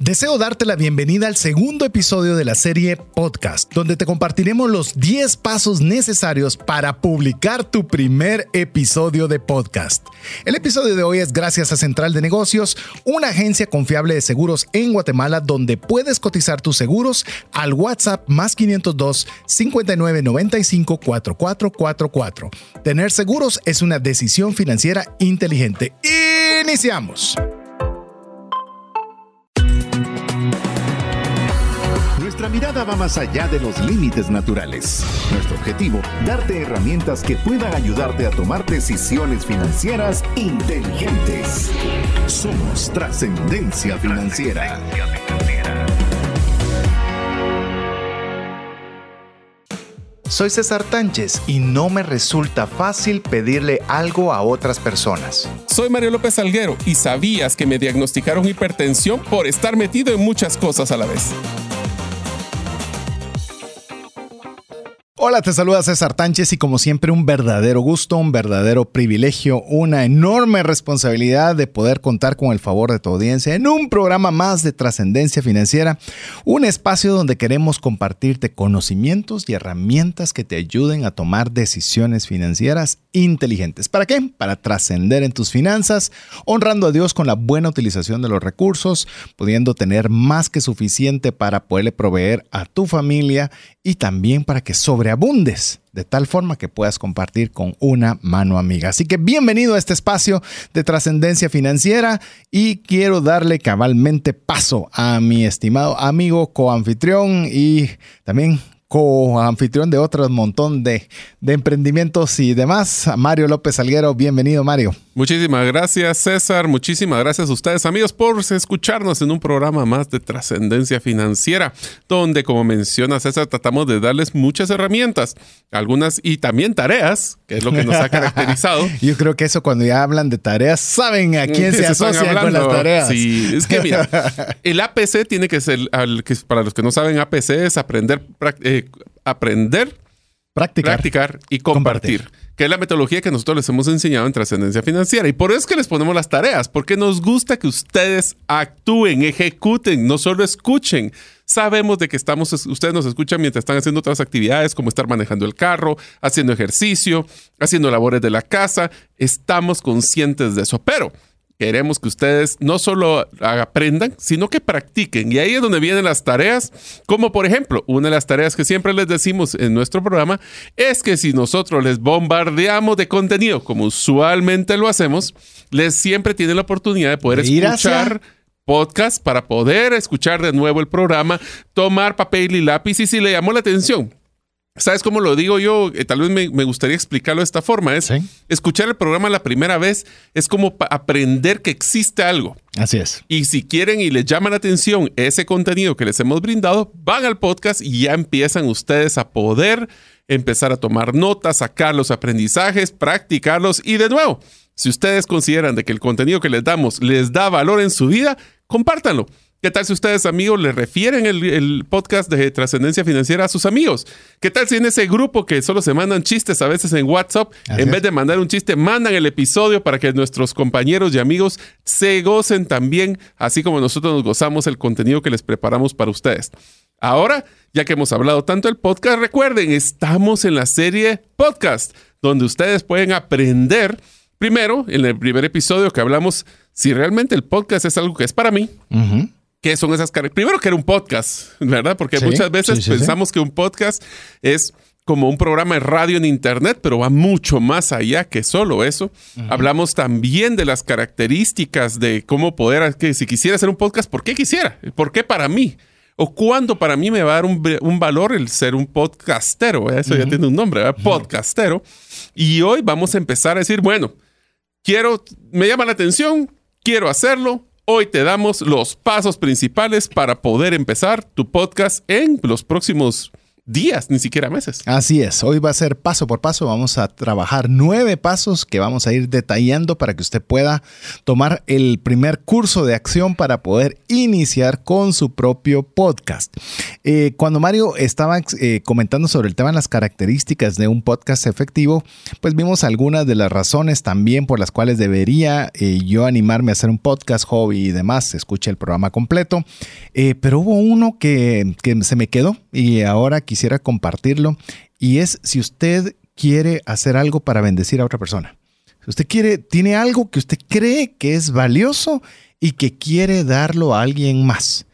Deseo darte la bienvenida al segundo episodio de la serie Podcast, donde te compartiremos los 10 pasos necesarios para publicar tu primer episodio de podcast. El episodio de hoy es gracias a Central de Negocios, una agencia confiable de seguros en Guatemala donde puedes cotizar tus seguros al WhatsApp más 502 5995 4444. Tener seguros es una decisión financiera inteligente. Iniciamos. Nuestra mirada va más allá de los límites naturales. Nuestro objetivo, darte herramientas que puedan ayudarte a tomar decisiones financieras inteligentes. Somos trascendencia financiera. Soy César Tánchez y no me resulta fácil pedirle algo a otras personas. Soy Mario López Salguero y sabías que me diagnosticaron hipertensión por estar metido en muchas cosas a la vez. Hola, te saluda César Tánchez y como siempre un verdadero gusto, un verdadero privilegio, una enorme responsabilidad de poder contar con el favor de tu audiencia en un programa más de trascendencia financiera, un espacio donde queremos compartirte conocimientos y herramientas que te ayuden a tomar decisiones financieras inteligentes. ¿Para qué? Para trascender en tus finanzas, honrando a Dios con la buena utilización de los recursos, pudiendo tener más que suficiente para poderle proveer a tu familia y también para que sobreabundes de tal forma que puedas compartir con una mano amiga. Así que bienvenido a este espacio de trascendencia financiera y quiero darle cabalmente paso a mi estimado amigo coanfitrión y también co-anfitrión de otro montón de, de, emprendimientos y demás, Mario López Salguero. Bienvenido, Mario. Muchísimas gracias, César. Muchísimas gracias a ustedes, amigos, por escucharnos en un programa más de trascendencia financiera, donde, como menciona César, tratamos de darles muchas herramientas, algunas y también tareas, que es lo que nos ha caracterizado. Yo creo que eso cuando ya hablan de tareas, saben a quién se, se asocian con las tareas. Sí, es que mira, el APC tiene que ser, para los que no saben, APC es aprender, eh, aprender, practicar, practicar y compartir. compartir que es la metodología que nosotros les hemos enseñado en trascendencia financiera. Y por eso es que les ponemos las tareas, porque nos gusta que ustedes actúen, ejecuten, no solo escuchen. Sabemos de que estamos, ustedes nos escuchan mientras están haciendo otras actividades, como estar manejando el carro, haciendo ejercicio, haciendo labores de la casa. Estamos conscientes de eso, pero queremos que ustedes no solo aprendan, sino que practiquen. Y ahí es donde vienen las tareas, como por ejemplo, una de las tareas que siempre les decimos en nuestro programa es que si nosotros les bombardeamos de contenido, como usualmente lo hacemos, les siempre tienen la oportunidad de poder escuchar podcast para poder escuchar de nuevo el programa, tomar papel y lápiz y si le llamó la atención, ¿Sabes cómo lo digo yo? Eh, tal vez me, gustaría explicarlo de esta forma. Es escuchar el programa la primera vez es como aprender que existe algo. Así es. Y si quieren y les llama la atención ese contenido que les hemos brindado, van al podcast y ya empiezan ustedes a poder empezar a tomar notas, sacar los aprendizajes, practicarlos y de nuevo, si ustedes consideran de que el contenido que les damos les da valor en su vida, compártanlo. ¿Qué tal si ustedes, amigos, le refieren el, podcast de trascendencia financiera a sus amigos? ¿Qué tal si en ese grupo que solo se mandan chistes a veces en WhatsApp, en vez de mandar un chiste, mandan el episodio para que nuestros compañeros y amigos se gocen también, así como nosotros nos gozamos el contenido que les preparamos para ustedes? Ahora, ya que hemos hablado tanto del podcast, recuerden, estamos en la serie podcast, donde ustedes pueden aprender. Primero, en el primer episodio que hablamos si realmente el podcast es algo que es para mí, ¿Qué son esas características? Primero que era un podcast, ¿verdad? Porque muchas veces pensamos que un podcast es como un programa de radio en Internet, pero va mucho más allá que solo eso. Hablamos también de las características de cómo poder, que si quisiera hacer un podcast, ¿por qué quisiera? ¿Por qué para mí? ¿O cuándo para mí me va a dar un, valor el ser un podcastero? Eso ya tiene un nombre, ¿verdad? Podcastero. Y hoy vamos a empezar a decir, bueno, quiero, me llama la atención, quiero hacerlo, Hoy te damos los pasos principales para poder empezar tu podcast en los próximos días, ni siquiera meses. Así es, hoy va a ser paso por paso, vamos a trabajar nueve pasos que vamos a ir detallando para que usted pueda tomar el primer curso de acción para poder iniciar con su propio podcast. Eh, cuando Mario estaba eh, comentando sobre el tema de las características de un podcast efectivo, pues vimos algunas de las razones también por las cuales debería eh, yo animarme a hacer un podcast, hobby y demás, escuche el programa completo, pero hubo uno que, que se me quedó y ahora quisiera quisiera compartirlo y es si usted quiere hacer algo para bendecir a otra persona. Si usted quiere, tiene algo que usted cree que es valioso y que quiere darlo a alguien más.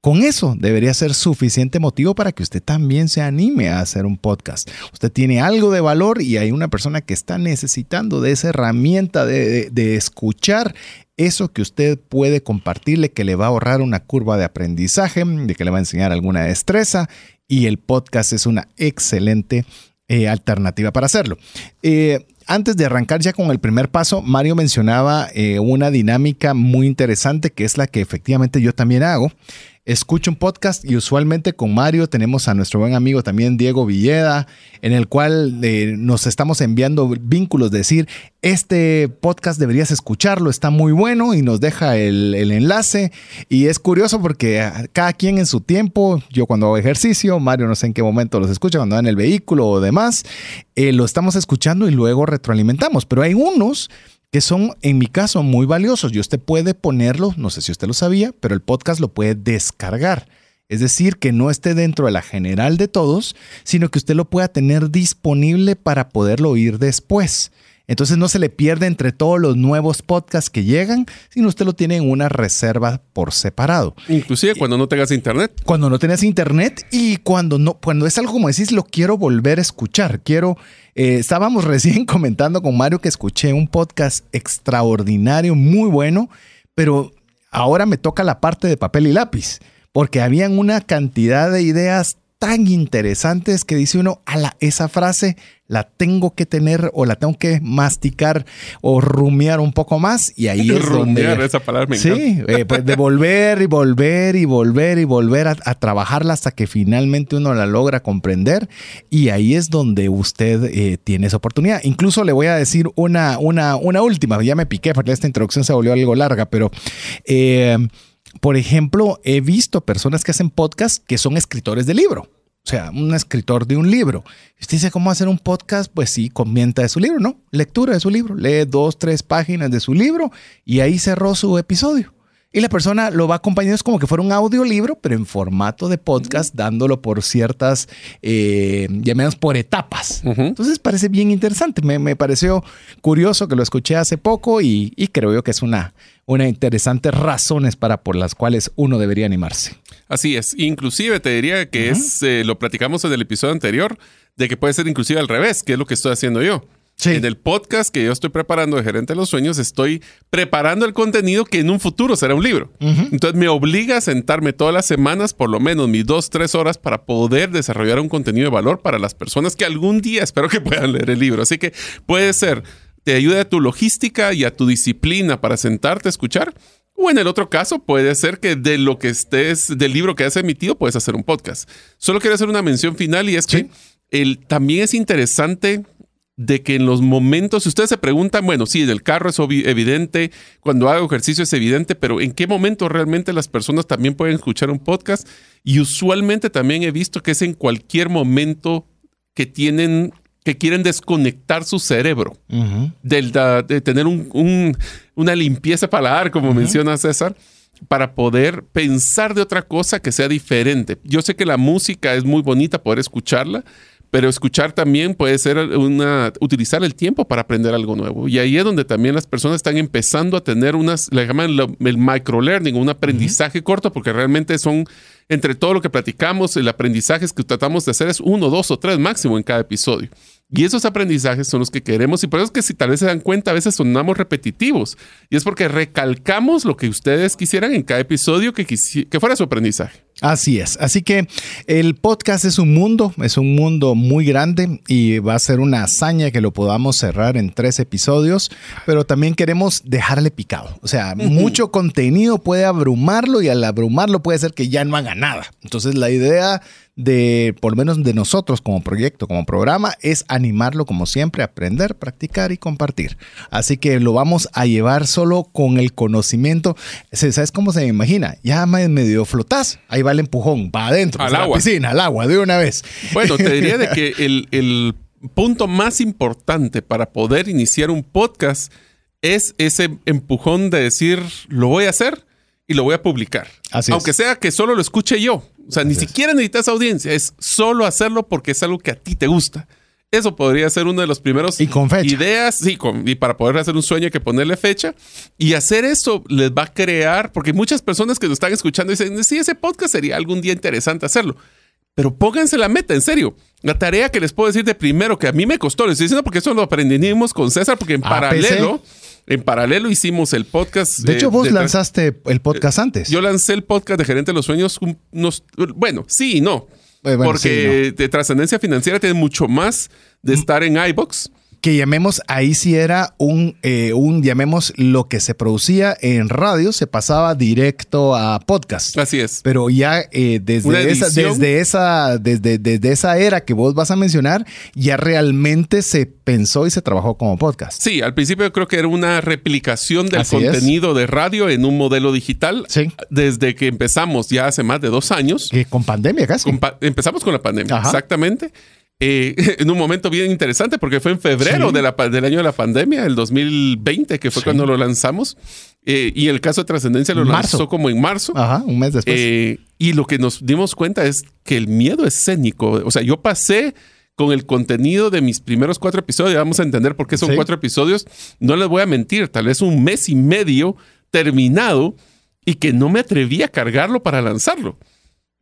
Con eso debería ser suficiente motivo para que usted también se anime a hacer un podcast. Usted tiene algo de valor y hay una persona que está necesitando de esa herramienta de, de, escuchar eso que usted puede compartirle, que le va a ahorrar una curva de aprendizaje, de que le va a enseñar alguna destreza y el podcast es una excelente eh, alternativa para hacerlo. Eh, antes de arrancar ya con el primer paso, Mario mencionaba eh, una dinámica muy interesante que es la que efectivamente yo también hago escucho un podcast y usualmente con Mario tenemos a nuestro buen amigo también Diego Villeda, en el cual eh, nos estamos enviando vínculos, de decir, este podcast deberías escucharlo, está muy bueno y nos deja el, enlace. Y es curioso porque cada quien en su tiempo, yo cuando hago ejercicio, Mario no sé en qué momento los escucha, cuando va en el vehículo o demás, eh, lo estamos escuchando y luego retroalimentamos, pero hay unos que son, en mi caso, muy valiosos. Y usted puede ponerlo, no sé si usted lo sabía, pero el podcast lo puede descargar. Es decir, que no esté dentro de la general de todos, sino que usted lo pueda tener disponible para poderlo oír después. Entonces no se le pierde entre todos los nuevos podcasts que llegan, sino usted lo tiene en una reserva por separado. Inclusive cuando no tengas internet. Cuando no tengas internet y cuando no, cuando es algo como decís, lo quiero volver a escuchar. Quiero. Eh, estábamos recién comentando con Mario que escuché un podcast extraordinario, muy bueno, pero ahora me toca la parte de papel y lápiz, porque habían una cantidad de ideas tan interesantes que dice uno, ala, esa frase la tengo que tener o la tengo que masticar o rumiar un poco más y ahí es rumiar, esa palabra me Sí, eh, pues de volver y volver y volver y volver a, trabajarla hasta que finalmente uno la logra comprender. Y ahí es donde usted eh, tiene esa oportunidad. Incluso le voy a decir una, una, una última, ya me piqué porque esta introducción se volvió algo larga, pero... Eh, por ejemplo, he visto personas que hacen podcast que son escritores de libro. O sea, un escritor de un libro. Usted dice, ¿cómo hacer un podcast? Pues sí, comenta de su libro, ¿no? Lectura de su libro. Lee dos, tres páginas de su libro y ahí cerró su episodio. Y la persona lo va acompañando, es como que fuera un audiolibro, pero en formato de podcast, dándolo por ciertas, eh, llamadas por etapas. Entonces parece bien interesante. Me, pareció curioso que lo escuché hace poco y, creo yo que es una, una interesante razones para por las cuales uno debería animarse. Así es. Inclusive te diría que es, eh, lo platicamos en el episodio anterior, de que puede ser inclusive al revés, que es lo que estoy haciendo yo. En el podcast que yo estoy preparando de Gerente de los Sueños, estoy preparando el contenido que en un futuro será un libro. Entonces me obliga a sentarme todas las semanas, por lo menos mis dos, tres horas, para poder desarrollar un contenido de valor para las personas que algún día espero que puedan leer el libro. Así que puede ser, te ayuda a tu logística y a tu disciplina para sentarte a escuchar o en el otro caso, puede ser que de lo que estés, del libro que has emitido, puedes hacer un podcast. Solo quiero hacer una mención final y es que el, también es interesante de que en los momentos, si ustedes se preguntan, bueno, sí, del carro es evidente, cuando hago ejercicio es evidente, pero ¿en qué momento realmente las personas también pueden escuchar un podcast? Y usualmente también he visto que es en cualquier momento que tienen que quieren desconectar su cerebro de tener una limpieza paladar, como menciona César, para poder pensar de otra cosa que sea diferente. Yo sé que la música es muy bonita poder escucharla, pero escuchar también puede ser una, utilizar el tiempo para aprender algo nuevo. Y ahí es donde también las personas están empezando a tener unas, le llaman el microlearning, un aprendizaje corto, porque realmente son entre todo lo que platicamos, el aprendizaje que tratamos de hacer es uno, dos o tres máximo en cada episodio. Y esos aprendizajes son los que queremos y por eso es que si tal vez se dan cuenta a veces sonamos repetitivos y es porque recalcamos lo que ustedes quisieran en cada episodio que, que fuera su aprendizaje. Así es, así que el podcast es un mundo, es un mundo muy grande y va a ser una hazaña que lo podamos cerrar en tres episodios, pero también queremos dejarle picado, o sea, mucho contenido puede abrumarlo y al abrumarlo puede ser que ya no haga nada. Entonces la idea de, por lo menos de nosotros como proyecto, como programa, es animarlo como siempre, aprender, practicar y compartir. Así que lo vamos a llevar solo con el conocimiento. ¿Sabes cómo se me imagina? Ya medio flotás, ahí va el empujón, va adentro, Al pues, a la agua. piscina, al agua, de una vez. Bueno, te diría de que el, el punto más importante para poder iniciar un podcast es ese empujón de decir, lo voy a hacer y lo voy a publicar. Así es. Aunque sea que solo lo escuche yo. O sea, ni es. siquiera necesitas audiencia, es solo hacerlo porque es algo que a ti te gusta. Eso podría ser uno de los primeros Y con fecha. ideas, sí, con- y para poder hacer un sueño hay que ponerle fecha. Y hacer eso les va a crear, porque muchas personas que nos están escuchando dicen, sí, ese podcast sería algún día interesante hacerlo. Pero pónganse la meta, en serio. La tarea que les puedo decir de primero, que a mí me costó, les estoy diciendo porque eso lo aprendimos con César, porque en paralelo, en paralelo hicimos el podcast. De eh, hecho, vos de- lanzaste el podcast antes. Yo lancé el podcast de Gerente de los Sueños, unos, bueno, sí y no. Eh, bueno, porque de trascendencia financiera tiene mucho más de Mm. estar en iBox. Que llamemos, ahí sí era un, eh, un, llamemos, lo que se producía en radio se pasaba directo a podcast. Así es. Pero ya eh, desde, esa, desde, esa, desde, desde esa era que vos vas a mencionar, ya realmente se pensó y se trabajó como podcast. Sí, al principio creo que era una replicación del Así es. contenido de radio en un modelo digital. Sí. Desde que empezamos ya hace más de dos años. Que con pandemia casi. Con pa- empezamos con la pandemia, Ajá. exactamente. Eh, en un momento bien interesante porque fue en febrero Sí. de la del año de la pandemia, el 2020, que fue Sí. cuando lo lanzamos. Eh, y el caso de trascendencia lo Marzo. lanzó como en marzo. Ajá, un mes después. Eh, y lo que nos dimos cuenta es que el miedo escénico, o sea, yo pasé con el contenido de mis primeros cuatro episodios, vamos a entender por qué son Sí. cuatro episodios, no les voy a mentir, tal vez un mes y medio terminado y que no me atreví a cargarlo para lanzarlo.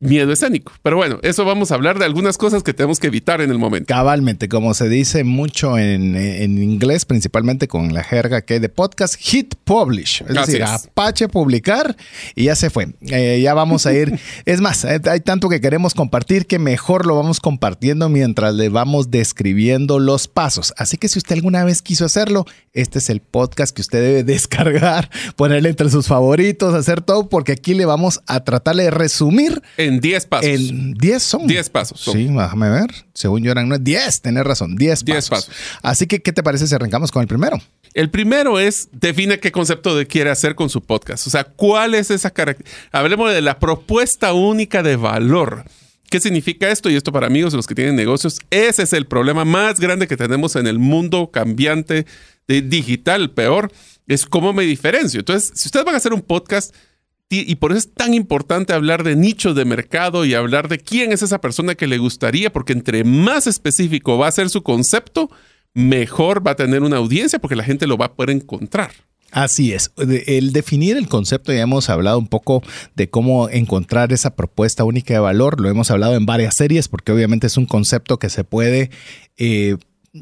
Miedo escénico. Pero bueno, eso vamos a hablar de algunas cosas que tenemos que evitar en el momento. Cabalmente, como se dice mucho en, en inglés, principalmente con la jerga que hay de podcast, hit publish. Es Así decir, es. Apache publicar y ya se fue. Eh, ya vamos a ir. es más, eh, hay tanto que queremos compartir que mejor lo vamos compartiendo mientras le vamos describiendo los pasos. Así que si usted alguna vez quiso hacerlo, este es el podcast que usted debe descargar, ponerle entre sus favoritos, hacer todo, porque aquí le vamos a tratar de resumir En 10 pasos. en 10 son. 10 pasos son. Sí, déjame ver. Según yo eran 10, tenés razón, 10 10 pasos. pasos. Así que, ¿qué te parece si arrancamos con el primero? El primero es define qué concepto de quiere hacer con su podcast. O sea, ¿cuál es esa característica? Hablemos de la propuesta única de valor. ¿Qué significa esto? Y esto para amigos, los que tienen negocios, ese es el problema más grande que tenemos en el mundo cambiante de digital, peor, es cómo me diferencio. Entonces, si ustedes van a hacer un podcast, y por eso es tan importante hablar de nichos de mercado y hablar de quién es esa persona que le gustaría, porque entre más específico va a ser su concepto, mejor va a tener una audiencia porque la gente lo va a poder encontrar. Así es. El definir el concepto, ya hemos hablado un poco de cómo encontrar esa propuesta única de valor. Lo hemos hablado en varias series porque obviamente es un concepto que se puede... eh,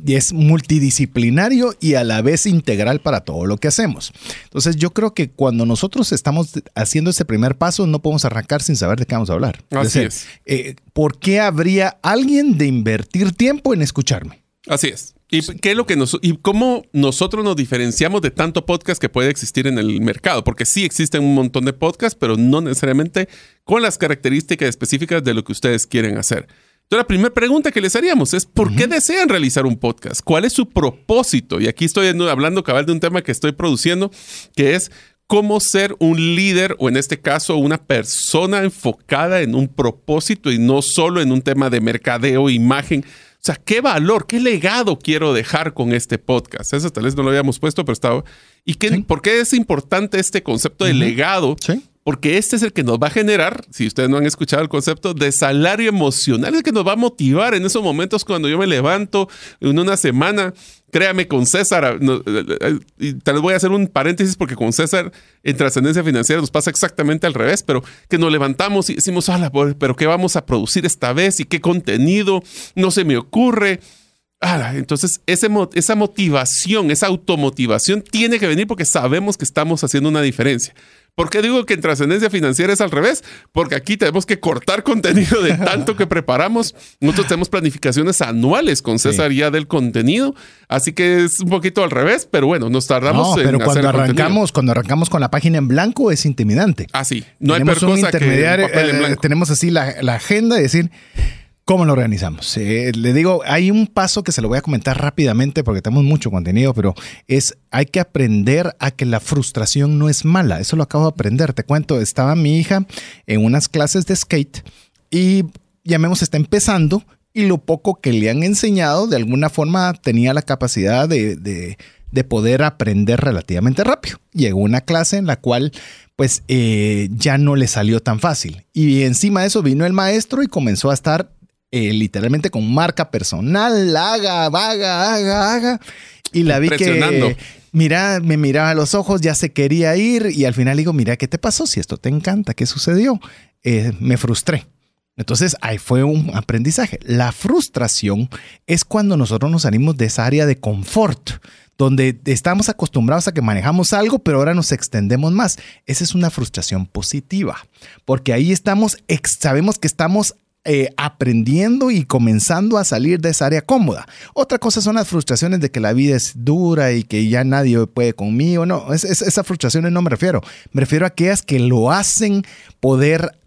es multidisciplinario y a la vez integral para todo lo que hacemos. Entonces yo creo que cuando nosotros estamos haciendo ese primer paso no podemos arrancar sin saber de qué vamos a hablar. Así decir, es. eh, ¿Por qué habría alguien de invertir tiempo en escucharme? Así es. ¿Y qué es lo que nos, y cómo nosotros nos diferenciamos de tanto podcast que puede existir en el mercado? Porque sí existen un montón de podcasts, pero no necesariamente con las características específicas de lo que ustedes quieren hacer. Entonces, la primera pregunta que les haríamos es, ¿por qué desean realizar un podcast? ¿Cuál es su propósito? Y aquí estoy hablando cabal de un tema que estoy produciendo, que es cómo ser un líder o en este caso una persona enfocada en un propósito y no solo en un tema de mercadeo, imagen. O sea, ¿qué valor, qué legado quiero dejar con este podcast? Eso tal vez no lo habíamos puesto, pero estaba... ¿Y qué, Sí. por qué es importante este concepto de legado? Sí. Porque este es el que nos va a generar, si ustedes no han escuchado el concepto, de salario emocional, es el que nos va a motivar en esos momentos cuando yo me levanto en una semana. Créame, con César, no, eh, eh, y tal vez voy a hacer un paréntesis porque con César en trascendencia financiera nos pasa exactamente al revés, pero que nos levantamos y decimos, "Ala, pues, pero ¿qué vamos a producir esta vez? ¿Y qué contenido? No se me ocurre. Ah, entonces, ese, esa motivación, esa automotivación tiene que venir porque sabemos que estamos haciendo una diferencia. ¿Por qué digo que en trascendencia financiera es al revés? Porque aquí tenemos que cortar contenido de tanto que preparamos. Nosotros tenemos planificaciones anuales con César ya del contenido, así que es un poquito al revés, pero bueno, nos tardamos no, pero cuando arrancamos, cuando arrancamos con la página en blanco es intimidante. Ah, sí. No tenemos hay un intermediario, eh, tenemos así la, la agenda y decir ¿Cómo lo organizamos? Eh, le digo, hay un paso que se lo voy a comentar rápidamente porque tenemos mucho contenido, pero es, hay que aprender a que la frustración no es mala. Eso lo acabo de aprender. Te cuento, estaba mi hija en unas clases de skate y llamemos, está empezando y lo poco que le han enseñado de alguna forma tenía la capacidad de, de, poder aprender relativamente rápido. Llegó una clase en la cual pues eh, ya no le salió tan fácil. Y encima de eso vino el maestro y comenzó a estar eh, literalmente con marca personal, haga, haga, haga, haga. Y la vi que mira, me miraba a los ojos, ya se quería ir y al final digo, mira, ¿qué te pasó? Si esto te encanta, ¿qué sucedió? Eh, me frustré. Entonces ahí fue un aprendizaje. La frustración es cuando nosotros nos salimos de esa área de confort, donde estamos acostumbrados a que manejamos algo, pero ahora nos extendemos más. Esa es una frustración positiva, porque ahí estamos, sabemos que estamos eh, aprendiendo y comenzando a salir de esa área cómoda. Otra cosa son las frustraciones de que la vida es dura y que ya nadie puede conmigo. No, es, esas frustraciones no me refiero. Me refiero a aquellas que lo hacen poder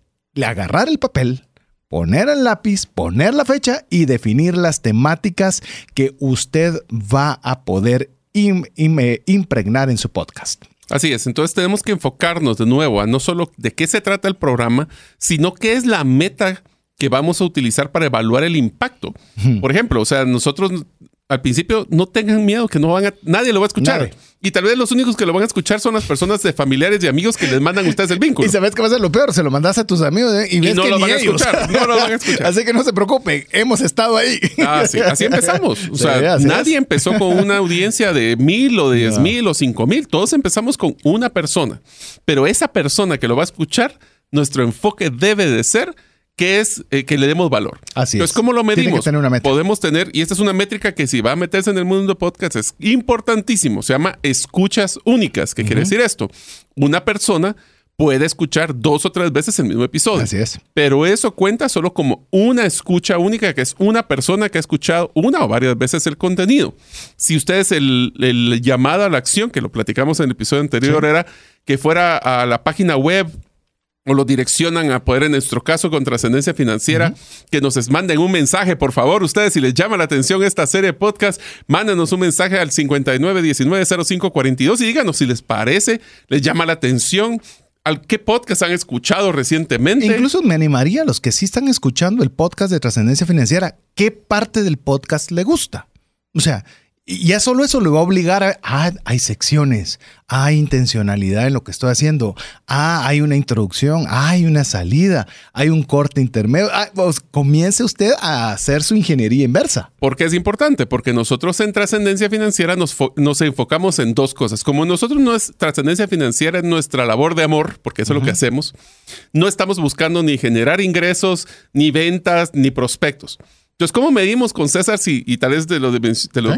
agarrar el papel, poner el lápiz, poner la fecha y definir las temáticas que usted va a poder impregnar en su podcast. Así es, entonces tenemos que enfocarnos de nuevo a no solo de qué se trata el programa, sino qué es la meta que vamos a utilizar para evaluar el impacto. Por ejemplo, o sea, nosotros al principio no tengan miedo que no van a, nadie lo va a escuchar. Y tal vez los únicos que lo van a escuchar son las personas de familiares y amigos que les mandan a ustedes el vínculo. Y sabes que va a ser lo peor, se lo mandas a tus amigos ¿eh? y, ves no lo van a escuchar. No lo van a escuchar. Así que no se preocupen, hemos estado ahí. Ah, sí, así empezamos. O sea, nadie empezó con una audiencia de mil o diez mil o cinco mil. Todos empezamos con una persona. Pero esa persona que lo va a escuchar, nuestro enfoque debe de ser que es eh, que le demos valor. Así Entonces, ¿cómo lo medimos? Podemos tener, y esta es una métrica que si va a meterse en el mundo de podcast es importantísimo, se llama escuchas únicas. ¿Qué quiere decir esto? Una persona puede escuchar dos o tres veces el mismo episodio. Así es. Pero eso cuenta solo como una escucha única, que es una persona que ha escuchado una o varias veces el contenido. Si ustedes el, el llamado a la acción, que lo platicamos en el episodio anterior, era que fuera a la página web o lo direccionan a poder, en nuestro caso, con trascendencia financiera, que nos manden un mensaje, por favor, ustedes, si les llama la atención esta serie de podcast, mándenos un mensaje al 59190542 y díganos si les parece, les llama la atención. ¿Al qué podcast han escuchado recientemente? Incluso me animaría a los que sí están escuchando el podcast de trascendencia financiera, ¿qué parte del podcast le gusta? O sea, y ya solo eso le va a obligar a, ah, hay secciones, hay intencionalidad en lo que estoy haciendo, ah, hay una introducción, hay una salida, hay un corte intermedio. Ah, pues, comience usted a hacer su ingeniería inversa. ¿Por qué es importante? Porque nosotros en trascendencia financiera nos, nos enfocamos en dos cosas. Como nosotros no es trascendencia financiera, es nuestra labor de amor, porque eso es lo que hacemos, no estamos buscando ni generar ingresos, ni ventas, ni prospectos. Entonces, ¿cómo medimos con César si, y tal vez te lo,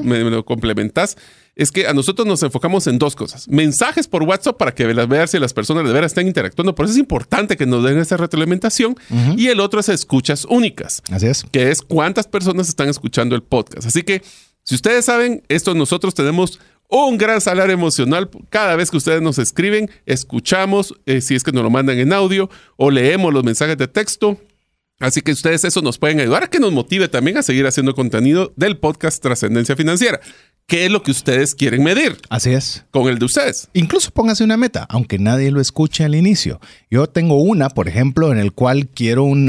me, lo complementas? Es que a nosotros nos enfocamos en dos cosas. Mensajes por WhatsApp para que veas si las personas de veras están interactuando. Por eso es importante que nos den esa retroalimentación. Y el otro es escuchas únicas. Así es. Que es cuántas personas están escuchando el podcast. Así que, si ustedes saben, esto nosotros tenemos un gran salario emocional. Cada vez que ustedes nos escriben, escuchamos, eh, si es que nos lo mandan en audio o leemos los mensajes de texto Así que ustedes eso nos pueden ayudar a que nos motive también a seguir haciendo contenido del podcast Trascendencia Financiera. ¿Qué es lo que ustedes quieren medir? Así es. Con el de ustedes. Incluso póngase una meta, aunque nadie lo escuche al inicio. Yo tengo una, por ejemplo, en el cual quiero un,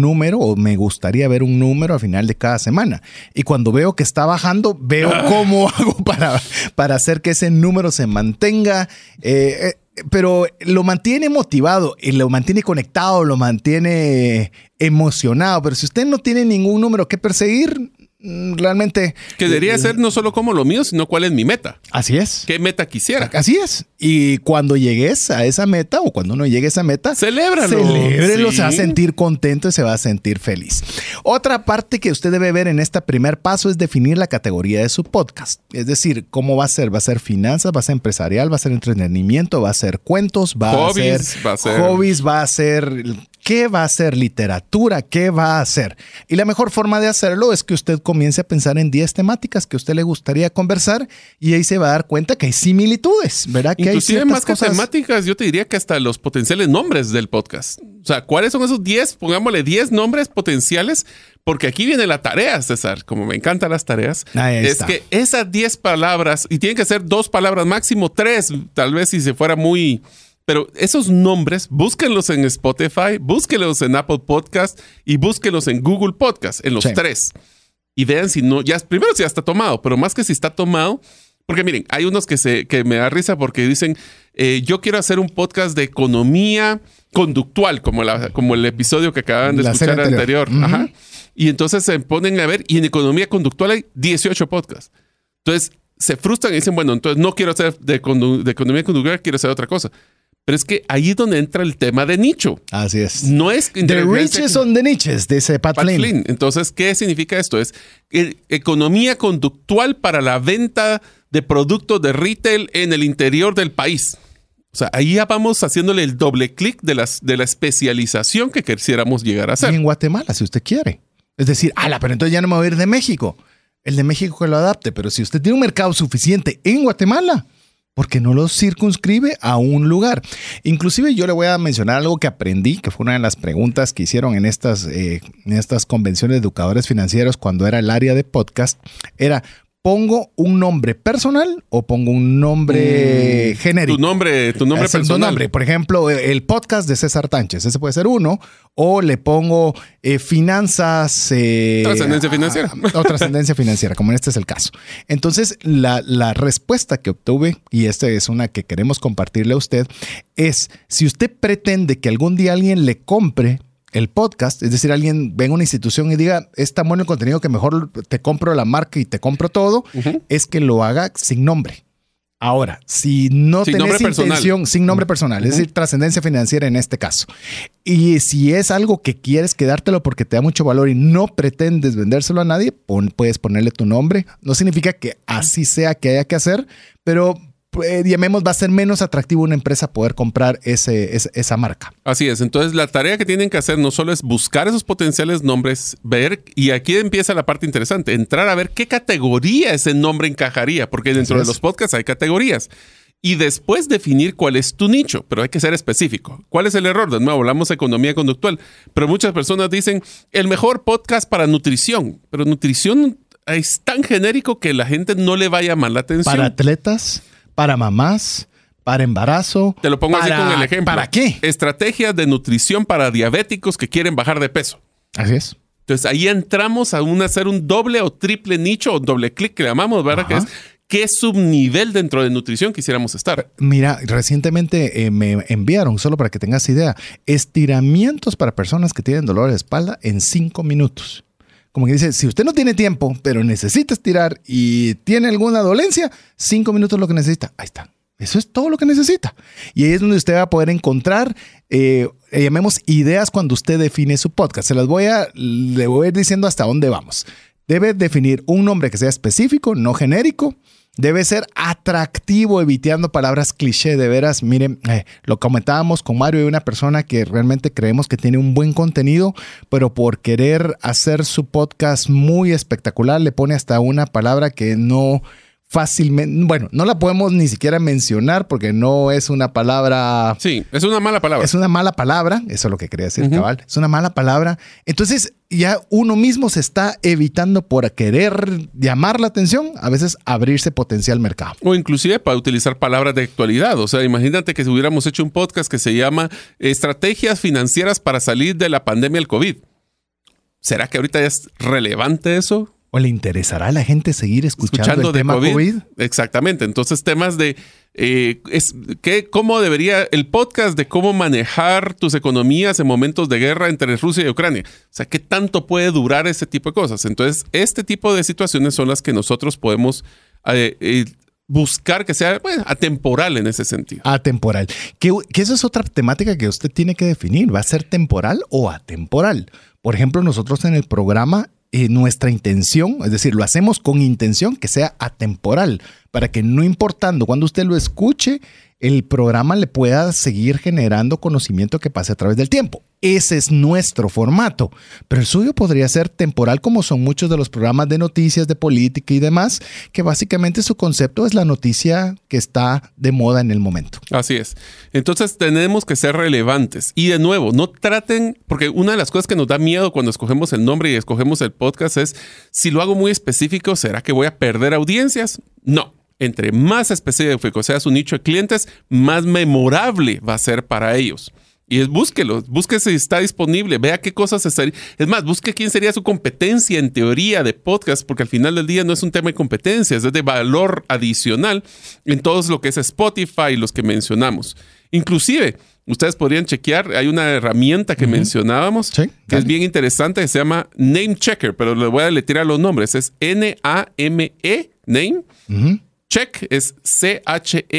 número o me gustaría ver un número al final de cada semana. Y cuando veo que está bajando, veo cómo hago para, para hacer que ese número se mantenga. Eh, eh, pero lo mantiene motivado y lo mantiene conectado, lo mantiene emocionado. Pero si usted no tiene ningún número que perseguir, realmente... Que debería eh, ser no solo como lo mío, sino cuál es mi meta. Así es. ¿Qué meta quisiera? Así es. Y cuando llegues a esa meta o cuando uno llegue a esa meta, Celébralo. celébrelo, Sí. se va a sentir contento y se va a sentir feliz. Otra parte que usted debe ver en este primer paso es definir la categoría de su podcast. Es decir, cómo va a ser. ¿Va a ser finanzas? ¿Va a ser empresarial? ¿Va a ser entretenimiento? ¿Va a ser cuentos? ¿Va Hobbies, a ser va a ser- hobbies? ¿Va a ser qué va a ser literatura? ¿Qué va a hacer? Y la mejor forma de hacerlo es que usted comience a pensar en 10 temáticas que a usted le gustaría conversar y ahí se va a dar cuenta que hay similitudes, ¿verdad? Que hay Inclusive más que cosas- temáticas, yo te diría que hasta los potenciales nombres del podcast. O sea, ¿cuáles son esos 10? Pongámosle 10 nombres potenciales, porque aquí viene la tarea, César, como me encantan las tareas, Ahí es está. que esas 10 palabras, y tienen que ser dos palabras máximo, tres, tal vez si se fuera muy... Pero esos nombres, búsquenlos en Spotify, búsquenlos en Apple Podcast y búsquenlos en Google Podcast, en los Sí. tres. Y vean si no, ya primero si ya está tomado, pero más que si está tomado, porque miren, hay unos que, se, que me da risa porque dicen, eh, yo quiero hacer un podcast de economía conductual, como, la, como el episodio que acaban de La escuchar anterior. Ajá. Y entonces se ponen a ver, y en economía conductual hay 18 podcasts. Entonces se frustran y dicen, bueno, entonces no quiero hacer de economía conductual, quiero hacer otra cosa. Pero es que ahí es donde entra el tema de nicho. Así es. No es The riches on the niches, dice Pat, Pat Flynn. Flynn. Entonces, ¿qué significa esto? Es economía conductual para la venta de productos de retail en el interior del país. O sea, ahí ya vamos haciéndole el doble clic de, las, de la especialización que quisiéramos llegar a Y hacer. en Guatemala, si usted quiere. Es decir, ala, pero entonces ya no me voy a ir de México. El de México que lo adapte, pero si usted tiene un mercado suficiente en Guatemala, ¿por qué no lo circunscribe a un lugar? Inclusive yo le voy a mencionar algo que aprendí, que fue una de las preguntas que hicieron en estas, eh, en estas convenciones de educadores financieros cuando era el área de podcast, era, ¿pongo un nombre personal o pongo un nombre genérico? Tu nombre, tu nombre personal. nombre. Por ejemplo, el podcast de César Tánchez. Ese puede ser uno. O le pongo eh, finanzas. eh, Trascendencia financiera. ah, O trascendencia financiera, como en este es el caso. Entonces, la, la respuesta que obtuve, y esta es una que queremos compartirle a usted, es si usted pretende que algún día alguien le compre el podcast, es decir, alguien venga a una institución y diga, es tan bueno el contenido que mejor te compro la marca y te compro todo, es que lo haga sin nombre. Ahora, si no Sin tenés nombre personal. intención, sin nombre personal, es decir, trascendencia financiera en este caso. Y si es algo que quieres quedártelo porque te da mucho valor y no pretendes vendérselo a nadie, pon- puedes ponerle tu nombre. No significa que así sea que haya que hacer, pero pues, llamemos, va a ser menos atractivo una empresa poder comprar ese, esa marca. Así es. Entonces, la tarea que tienen que hacer no solo es buscar esos potenciales nombres, ver, y aquí empieza la parte interesante, entrar a ver qué categoría ese nombre encajaría, porque dentro de los podcasts hay categorías. Y después definir cuál es tu nicho, pero hay que ser específico. ¿Cuál es el error? De nuevo, hablamos de economía conductual, pero muchas personas dicen el mejor podcast para nutrición, pero nutrición es tan genérico que la gente no le va a llamar la atención. Para atletas, para mamás, para embarazo. Te lo pongo así para- con el ejemplo. ¿Para qué? Estrategias de nutrición para diabéticos que quieren bajar de peso. Así es. Entonces ahí entramos a un, hacer un doble o triple nicho o doble clic que le llamamos, ¿verdad? Que es qué subnivel dentro de nutrición quisiéramos estar. Mira, recientemente eh, me enviaron, solo para que tengas idea, estiramientos para personas que tienen dolor de espalda en cinco minutos. Como que dice, si usted no tiene tiempo, pero necesita estirar y tiene alguna dolencia, cinco minutos es lo que necesita. Ahí está. Eso es todo lo que necesita. Y ahí es donde usted va a poder encontrar, eh, eh, llamemos ideas cuando usted define su podcast. Se las voy a, le voy diciendo hasta dónde vamos. Debe definir un nombre que sea específico, no genérico. Debe ser atractivo, evitando palabras cliché. De veras, miren, eh, lo comentábamos con Mario y una persona que realmente creemos que tiene un buen contenido, pero por querer hacer su podcast muy espectacular, le pone hasta una palabra que no fácilmente, bueno, no la podemos ni siquiera mencionar porque no es una palabra Sí, es una mala palabra. es una mala palabra, eso es lo que quería decir, cabal. Es una mala palabra. Entonces, ya uno mismo se está evitando por querer llamar la atención, a veces abrirse potencial mercado. O inclusive para utilizar palabras de actualidad. O sea, imagínate que si hubiéramos hecho un podcast que se llama Estrategias financieras para salir de la pandemia del COVID. ¿Será que ahorita ya es relevante eso? ¿O le interesará a la gente seguir escuchando, el tema COVID? Exactamente. Entonces, temas de eh, es, ¿qué, cómo debería el podcast de cómo manejar tus economías en momentos de guerra entre Rusia y Ucrania. O sea, ¿qué tanto puede durar ese tipo de cosas? Entonces, este tipo de situaciones son las que nosotros podemos eh, eh, buscar que sea atemporal en ese sentido. Atemporal. Que, que eso es otra temática que usted tiene que definir. ¿Va a ser temporal o atemporal? Por ejemplo, nosotros en el programa nuestra intención, es decir, lo hacemos con intención que sea atemporal, para que no importando cuando usted lo escuche, el programa le pueda seguir generando conocimiento que pase a través del tiempo. Ese es nuestro formato, pero el suyo podría ser temporal como son muchos de los programas de noticias, de política y demás, que básicamente su concepto es la noticia que está de moda en el momento. Así es. Entonces tenemos que ser relevantes. Y de nuevo, no traten, porque una de las cosas que nos da miedo cuando escogemos el nombre y escogemos el podcast es, si lo hago muy específico, ¿será que voy a perder audiencias? No entre más específico sea su nicho de clientes, más memorable va a ser para ellos. Y es búsquelo, busque si está disponible, vea qué cosas estaría. Es más, busque quién sería su competencia en teoría de podcast, porque al final del día no es un tema de competencia, es de valor adicional en todo lo que es Spotify y los que mencionamos. Inclusive, ustedes podrían chequear, hay una herramienta que mencionábamos que es bien interesante, que se llama Name Checker, pero le voy a tirar los nombres, es N-A-M-E, Name. Check es C-H-E-C-K-R.com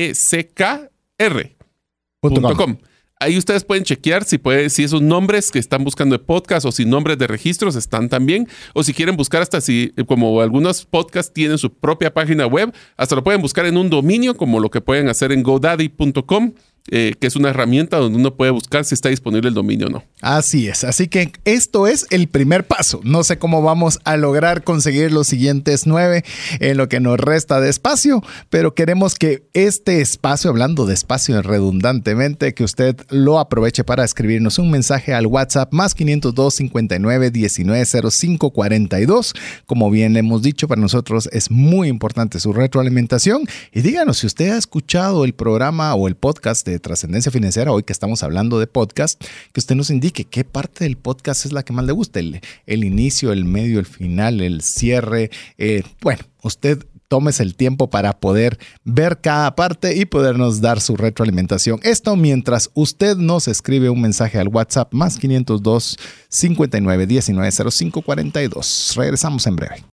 ahí ustedes pueden chequear si, puede, si esos nombres que están buscando de podcast o si nombres de registros están también, o si quieren buscar hasta si, como algunos podcasts tienen su propia página web, hasta lo pueden buscar en un dominio, como lo que pueden hacer en godaddy.com eh, que es una herramienta donde uno puede buscar si está disponible el dominio o no. Así es, así que esto es el primer paso. No sé cómo vamos a lograr conseguir los siguientes nueve en lo que nos resta de espacio, pero queremos que este espacio, hablando de espacio redundantemente, que usted lo aproveche para escribirnos un mensaje al WhatsApp más 502 59 19 05 42. Como bien hemos dicho, para nosotros es muy importante su retroalimentación y díganos si usted ha escuchado el programa o el podcast de trascendencia financiera, hoy que estamos hablando de podcast, que usted nos indique qué parte del podcast es la que más le gusta, el, el inicio, el medio, el final, el cierre. Eh, bueno, usted tómese el tiempo para poder ver cada parte y podernos dar su retroalimentación. Esto mientras usted nos escribe un mensaje al WhatsApp más 502 59 19 05 42. Regresamos en breve.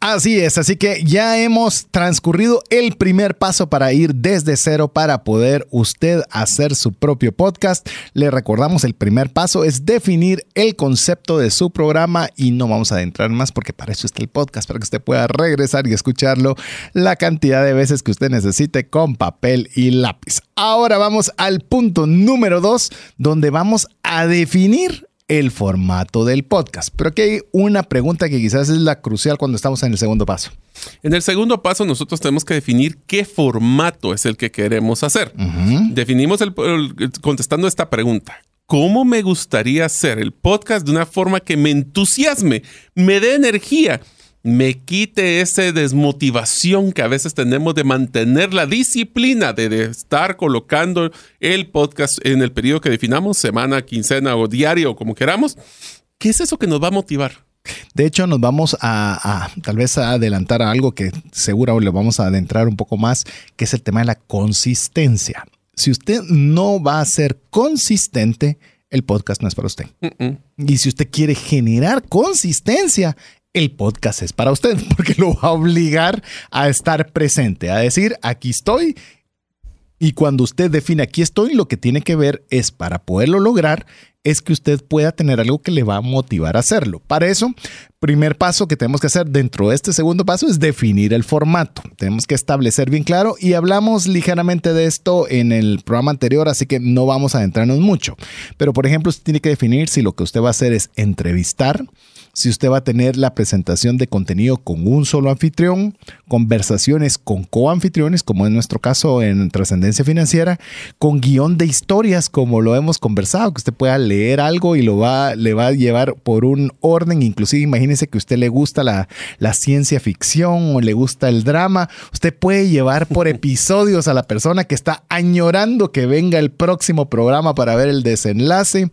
Así es, así que ya hemos transcurrido el primer paso para ir desde cero para poder usted hacer su propio podcast. Le recordamos, el primer paso es definir el concepto de su programa y no vamos a adentrar más porque para eso está el podcast, para que usted pueda regresar y escucharlo la cantidad de veces que usted necesite con papel y lápiz. Ahora vamos al punto número dos, donde vamos a definir el formato del podcast. Pero aquí hay una pregunta que quizás es la crucial cuando estamos en el segundo paso. En el segundo paso nosotros tenemos que definir qué formato es el que queremos hacer. Definimos el, contestando esta pregunta. ¿Cómo me gustaría hacer el podcast de una forma que me entusiasme, me dé energía? Me quite esa desmotivación que a veces tenemos de mantener la disciplina de, estar colocando el podcast en el periodo que definamos, semana, quincena o diario, como queramos. ¿Qué es eso que nos va a motivar? De hecho, nos vamos a, tal vez a adelantar a algo que seguro le vamos a adentrar un poco más, que es el tema de la consistencia Si usted no va a ser consistente, el podcast no es para usted. Y si usted quiere generar consistencia, el podcast es para usted, porque lo va a obligar a estar presente, a decir, aquí estoy. Y cuando usted define aquí estoy, lo que tiene que ver es para poderlo lograr, es que usted pueda tener algo que le va a motivar a hacerlo. Para eso, primer paso que tenemos que hacer dentro de este segundo paso es definir el formato. Tenemos que establecer bien claro y hablamos ligeramente de esto en el programa anterior, así que no vamos a adentrarnos mucho. Pero, por ejemplo, usted tiene que definir si lo que usted va a hacer es entrevistar, si usted va a tener la presentación de contenido con un solo anfitrión, conversaciones con coanfitriones, como en nuestro caso en Trascendencia Financiera, con guion de historias, como lo hemos conversado, que usted pueda leer algo y lo va, le va a llevar por un orden, inclusive imagínese que a usted le gusta la, la ciencia ficción o le gusta el drama, usted puede llevar por episodios a la persona que está añorando que venga el próximo programa para ver el desenlace.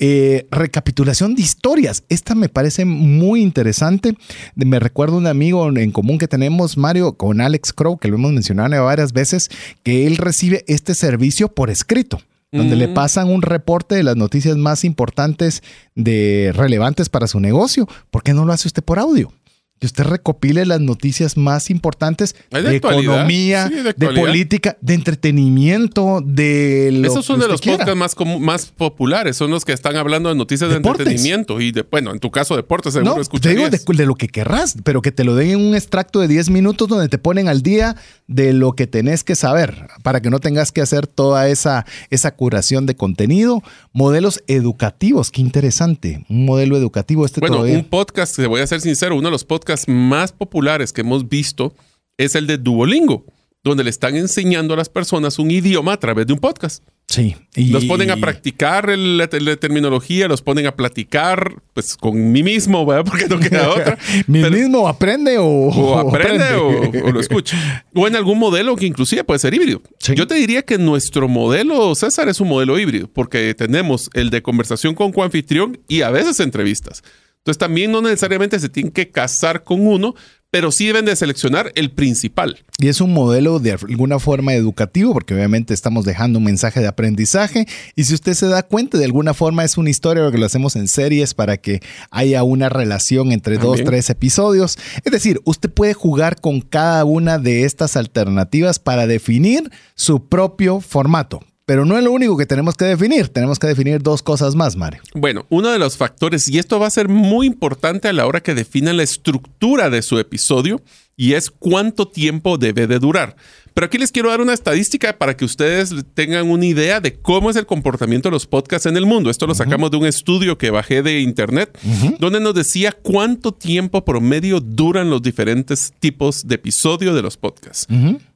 Eh, recapitulación de historias, esta me parece muy interesante. Me recuerdo un amigo en común que tenemos, Mario, con Alex Crow, que lo hemos mencionado varias veces, que él recibe este servicio por escrito donde le mm. pasan un reporte de las noticias más importantes de relevantes para su negocio. ¿Por qué no lo hace usted por audio? Que usted recopile las noticias más importantes de, economía, de, política, de entretenimiento, de lo Esos son de los podcasts más, más populares, son los que están hablando de noticias de entretenimiento y de, bueno, en tu caso deportes, seguro no, Te digo de, lo que querrás, pero que te lo den en un extracto de 10 minutos donde te ponen al día de lo que tenés que saber para que no tengas que hacer toda esa, esa curación de contenido. Modelos educativos, qué interesante. Un modelo educativo este Bueno, un podcast, te voy a ser sincero, uno de los podcasts más populares que hemos visto es el de Duolingo, donde le están enseñando a las personas un idioma a través de un podcast. Sí. Y... Los ponen a practicar la, terminología, los ponen a platicar, pues con mí mismo, ¿verdad? Porque no queda otra. ¿Mí mismo aprende o, aprende, O, lo escucha? O en algún modelo que inclusive puede ser híbrido. Yo te diría que nuestro modelo, César, es un modelo híbrido, porque tenemos el de conversación con coanfitrión y a veces entrevistas. Entonces también no necesariamente se tienen que casar con uno, pero sí deben de seleccionar el principal. Y es un modelo de alguna forma educativo, porque obviamente estamos dejando un mensaje de aprendizaje. Y si usted se da cuenta, de alguna forma es una historia, porque lo hacemos en series para que haya una relación entre dos, tres episodios. Es decir, usted puede jugar con cada una de estas alternativas para definir su propio formato. Pero no es lo único que tenemos que definir. Tenemos que definir dos cosas más, Mario. Bueno, uno de los factores, y esto va a ser muy importante a la hora que definan la estructura de su episodio, y es cuánto tiempo debe de durar. Pero aquí les quiero dar una estadística para que ustedes tengan una idea de cómo es el comportamiento de los podcasts en el mundo. Esto lo sacamos de un estudio que bajé de internet, donde nos decía cuánto tiempo promedio duran los diferentes tipos de episodio de los podcasts.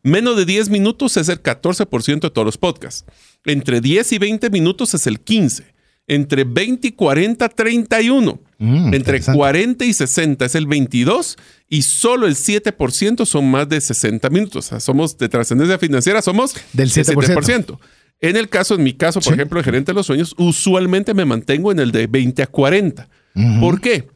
Menos de 10 minutos es el 14% de todos los podcasts. Entre 10 y 20 minutos es el 15% entre 20 y 40, 31. Mm, entre 40 y 60 es el 22 y solo el 7% son más de 60 minutos. O sea, somos de trascendencia financiera, somos del 7%. En el caso, en mi caso, por ejemplo, de gerente de los sueños, usualmente me mantengo en el de 20 a 40. ¿Por qué?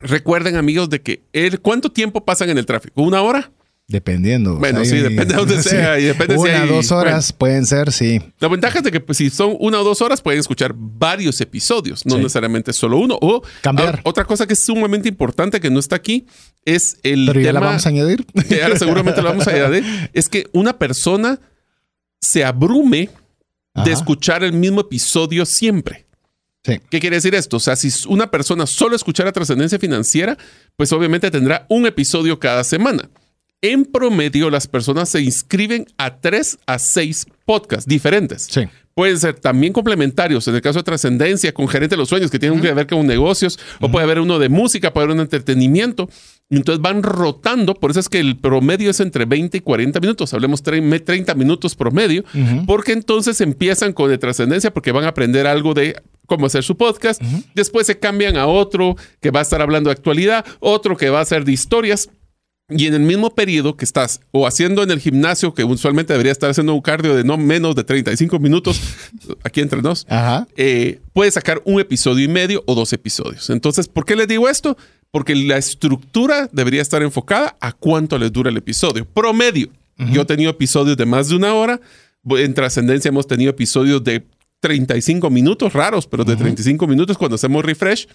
Recuerden, amigos, de que el, ¿cuánto tiempo pasan en el tráfico? ¿Una hora? Dependiendo. Bueno, sí, depende de dónde sea. Y depende una o dos horas pueden ser, sí. La ventaja es de que pues, si son una o dos horas pueden escuchar varios episodios, no necesariamente solo uno. O cambiar. otra cosa que es sumamente importante que no está aquí es el Pero ya la vamos a añadir. Que ahora seguramente la vamos a añadir. Es que una persona se abrume de escuchar el mismo episodio siempre. Sí. ¿Qué quiere decir esto? O sea, si una persona solo escuchara trascendencia financiera, pues obviamente tendrá un episodio cada semana en promedio las personas se inscriben a tres a seis podcasts diferentes. Sí. Pueden ser también complementarios, en el caso de trascendencia, con gerente de los sueños, que tienen que ver con negocios, o puede haber uno de música, puede haber un entretenimiento. Entonces van rotando, por eso es que el promedio es entre 20 y 40 minutos, hablemos 30 minutos promedio, porque entonces empiezan con de trascendencia, porque van a aprender algo de cómo hacer su podcast, después se cambian a otro que va a estar hablando de actualidad, otro que va a ser de historias, y en el mismo periodo que estás o haciendo en el gimnasio, que usualmente debería estar haciendo un cardio de no menos de 35 minutos, aquí entre nos, eh, puedes sacar un episodio y medio o dos episodios. Entonces, ¿por qué les digo esto? Porque la estructura debería estar enfocada a cuánto les dura el episodio. Promedio. Yo he tenido episodios de más de una hora, En Trascendencia hemos tenido episodios de 35 minutos, raros, pero de 35 minutos cuando hacemos refresh.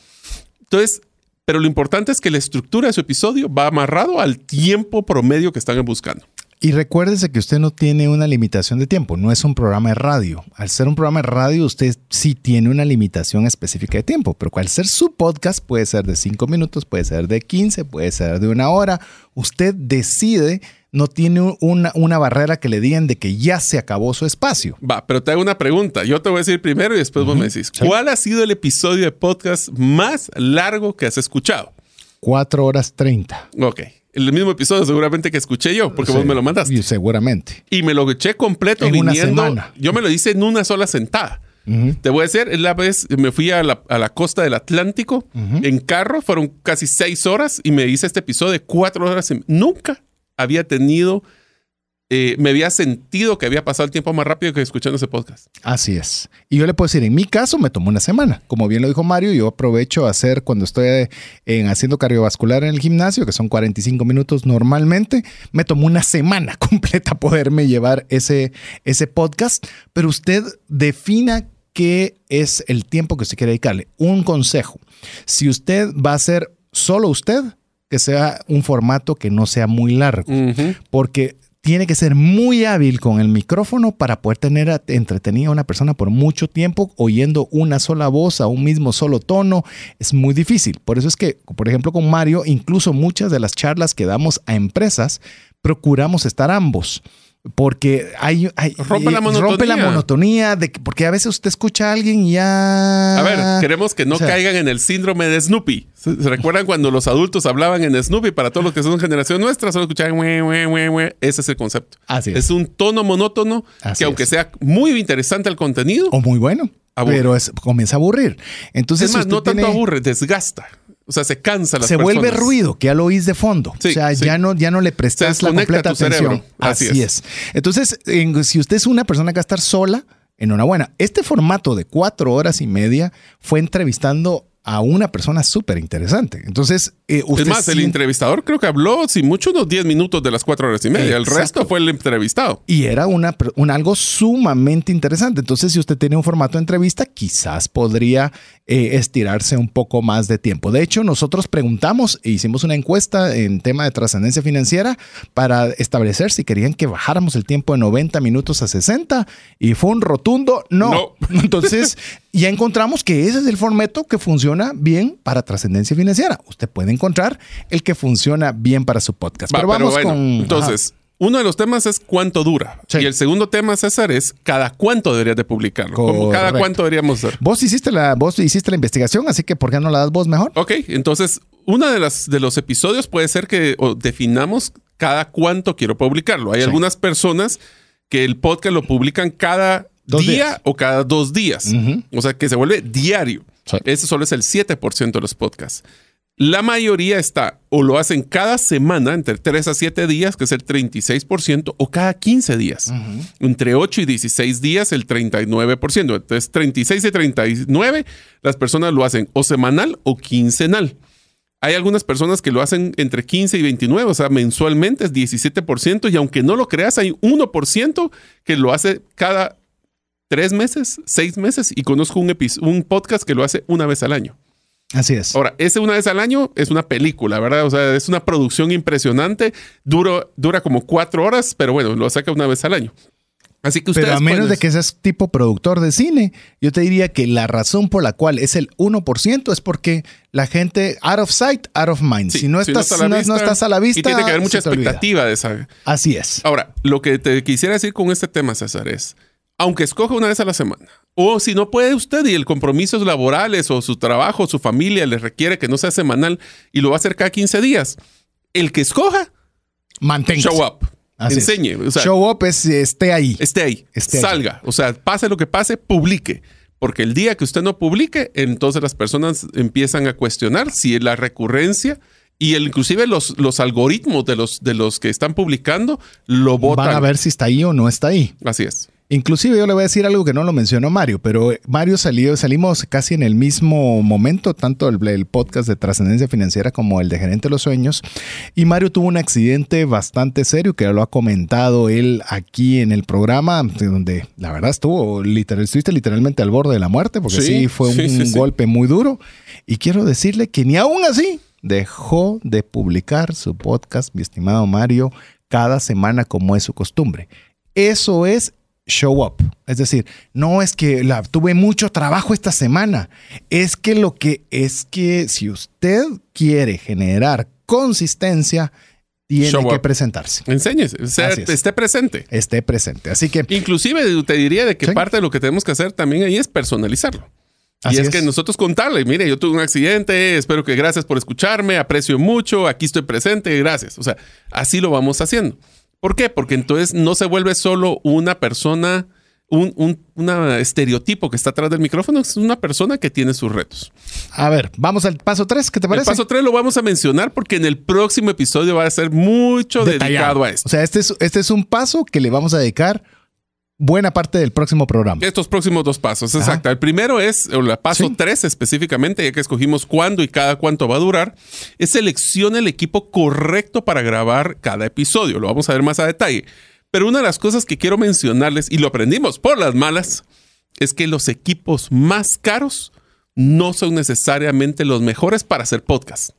Entonces, pero lo importante es que la estructura de su episodio va amarrado al tiempo promedio que están buscando. Y recuérdese que usted no tiene una limitación de tiempo, no es un programa de radio. Al ser un programa de radio, usted sí tiene una limitación específica de tiempo, pero al ser su podcast puede ser de 5 minutos, puede ser de 15, puede ser de una hora. Usted decide, no tiene una, una barrera que le digan de que ya se acabó su espacio. Va, pero te hago una pregunta. Yo te voy a decir primero y después vos me decís, ¿cuál ha sido el episodio de podcast más largo que has escuchado? 4 horas 30. Ok el mismo episodio seguramente que escuché yo, porque vos me lo mandaste. Seguramente. Y me lo eché completo en Una semana. Yo me lo hice en una sola sentada. Te voy a decir, la vez me fui a la, costa del Atlántico en carro, fueron casi seis horas y me hice este episodio de cuatro horas. Nunca había tenido eh, me había sentido que había pasado el tiempo más rápido que escuchando ese podcast. Así es. Y yo le puedo decir, en mi caso me tomó una semana. Como bien lo dijo Mario, yo aprovecho a hacer cuando estoy en haciendo cardiovascular en el gimnasio, que son 45 minutos normalmente, me tomó una semana completa poderme llevar ese, ese podcast. Pero usted defina qué es el tiempo que usted quiere dedicarle. Un consejo. Si usted va a ser solo usted, que sea un formato que no sea muy largo. Porque tiene que ser muy hábil con el micrófono para poder tener entretenida a una persona por mucho tiempo oyendo una sola voz a un mismo solo tono. Es muy difícil. Por eso es que, por ejemplo, con Mario, incluso muchas de las charlas que damos a empresas, procuramos estar ambos porque hay, rompe, la monotonía. rompe la monotonía de porque a veces usted escucha a alguien y ya a ver queremos que no caigan en el síndrome de Snoopy ¿Se, recuerdan cuando los adultos hablaban en Snoopy para todos los que son generación nuestra solo escuchaban ese es el concepto. Así es. un tono monótono que aunque sea muy interesante el contenido o muy bueno pero es, comienza a aburrir. Entonces es más no tanto aburre desgasta. O sea, se cansa la Se vuelve ruido, que ya lo oís de fondo. o sea, ya, no, ya no le prestas la completa atención. Así, es. Entonces, si usted es una persona que va a estar sola, enhorabuena. Este formato de cuatro horas y media fue entrevistando a una persona súper interesante. Entonces, eh, usted es más, el entrevistador creo que habló, si mucho, unos 10 minutos de las cuatro horas y media. El resto fue el entrevistado. Y era una, un algo sumamente interesante. Entonces, si usted tiene un formato de entrevista, quizás podría eh, estirarse un poco más de tiempo. De hecho, nosotros preguntamos e hicimos una encuesta en tema de trascendencia financiera para establecer si querían que bajáramos el tiempo de 90 minutos a 60 y fue un rotundo no. no. Entonces, ya encontramos que ese es el formato que funciona bien para trascendencia financiera. Usted puede encontrar el que funciona bien para su podcast. pero vamos con. Entonces, uno de los temas es cuánto dura. Y el segundo tema, César, es cada cuánto deberías de publicarlo. cada cuánto deberíamos hacer. Vos hiciste, la, vos hiciste la investigación, así que ¿por qué no la das vos mejor? Ok, entonces, uno de, las, de los episodios puede ser que definamos cada cuánto quiero publicarlo. Hay algunas personas que el podcast lo publican cada día o cada dos días. O sea, que se vuelve diario. Ese solo es el 7% de los podcasts. La mayoría está o lo hacen cada semana, entre 3 a 7 días, que es el 36%, o cada 15 días. Entre 8 y 16 días, el 39%. Entonces, 36 y 39, las personas lo hacen o semanal o quincenal. Hay algunas personas que lo hacen entre 15 y 29, o sea, mensualmente es 17%, y aunque no lo creas, hay 1% que lo hace cada tres meses, seis meses y conozco un, un podcast que lo hace una vez al año. Así es. Ahora, ese una vez al año es una película, ¿verdad? O sea, es una producción impresionante. Duro, dura como cuatro horas, pero bueno, lo saca una vez al año. Así que ustedes Pero a menos de que seas tipo productor de cine, yo te diría que la razón por la cual es el 1% es porque la gente, out of sight, out of mind. si, no estás, a no, estás, a la vista. Y tiene que haber mucha expectativa de esa. Así es. Ahora, lo que te quisiera decir con este tema, César, es aunque escoja una vez a la semana. O si no puede usted y el compromisos laborales o su trabajo, su familia le requiere que no sea semanal y lo va a hacer cada 15 días, el que escoja, mantenga. Show up. enseñe. Show up es esté ahí. Esté ahí. salga. O sea, pase lo que pase, publique. Porque el día que usted no publique, entonces las personas empiezan a cuestionar si la recurrencia y el, inclusive los, los algoritmos de los, de los que están publicando lo votan. Van a ver si está ahí o no está ahí. Así es. Inclusive yo le voy a decir algo que no lo mencionó Mario, pero Mario salió, salimos casi en el mismo momento, tanto el, el podcast de trascendencia financiera como el de gerente de los sueños. Y Mario tuvo un accidente bastante serio que lo ha comentado él aquí en el programa, donde la verdad estuvo literal, estuviste literalmente al borde de la muerte, porque sí, fue un golpe muy duro. Y quiero decirle que ni aún así dejó de publicar su podcast, mi estimado Mario, cada semana como es su costumbre. Eso es show up. Es decir, no es que la, tuve mucho trabajo esta semana. Es que lo que es que si usted quiere generar consistencia, tiene que presentarse. Enséñese, o sea, esté presente. Esté presente. Así que... Inclusive te diría de que parte de lo que tenemos que hacer también ahí es personalizarlo. y es, que nosotros contarle, mire, yo tuve un accidente, espero que gracias por escucharme, aprecio mucho, aquí estoy presente, gracias. O sea, así lo vamos haciendo. ¿Por qué? Porque entonces no se vuelve solo una persona, un, estereotipo que está atrás del micrófono, es una persona que tiene sus retos. A ver, vamos al paso 3, ¿qué te parece? El paso 3 lo vamos a mencionar porque en el próximo episodio va a ser mucho dedicado a esto. O sea, este es, este es un paso que le vamos a dedicar buena parte del próximo programa. Estos próximos dos pasos, exacto. El primero es, el paso tres específicamente, ya que escogimos cuándo y cada cuánto va a durar, es selecciona el equipo correcto para grabar cada episodio. Lo vamos a ver más a detalle. Pero una de las cosas que quiero mencionarles, y lo aprendimos por las malas, es que los equipos más caros no son necesariamente los mejores para hacer podcast.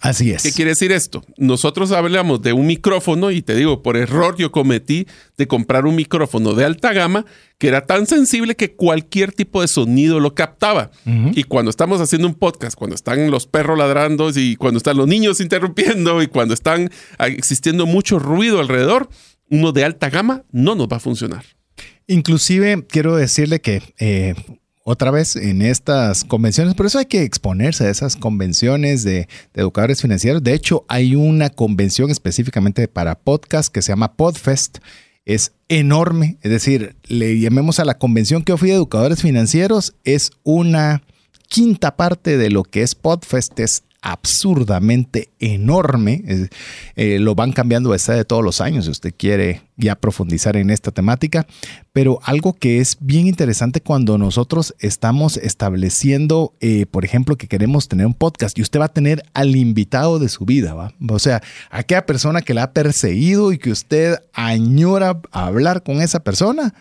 Así es. ¿Qué quiere decir esto? Nosotros hablamos de un micrófono y te digo, por error yo cometí de comprar un micrófono de alta gama que era tan sensible que cualquier tipo de sonido lo captaba. Y cuando estamos haciendo un podcast, cuando están los perros ladrando y cuando están los niños interrumpiendo y cuando están existiendo mucho ruido alrededor, uno de alta gama no nos va a funcionar. Inclusive quiero decirle que eh, otra vez en estas convenciones. Por eso hay que exponerse a esas convenciones de, educadores financieros. De hecho, hay una convención específicamente para podcast que se llama Podfest. Es enorme, es decir, le llamemos a la convención que ofrece educadores financieros, es una quinta parte de lo que es Podfest, es absurdamente enorme. Eh, lo van cambiando de todos los años si usted quiere ya profundizar en esta temática. Pero algo que es bien interesante cuando nosotros estamos estableciendo, eh, por ejemplo, que queremos tener un podcast y usted va a tener al invitado de su vida, ¿va? O sea, aquella persona que la ha perseguido y que usted añora hablar con esa persona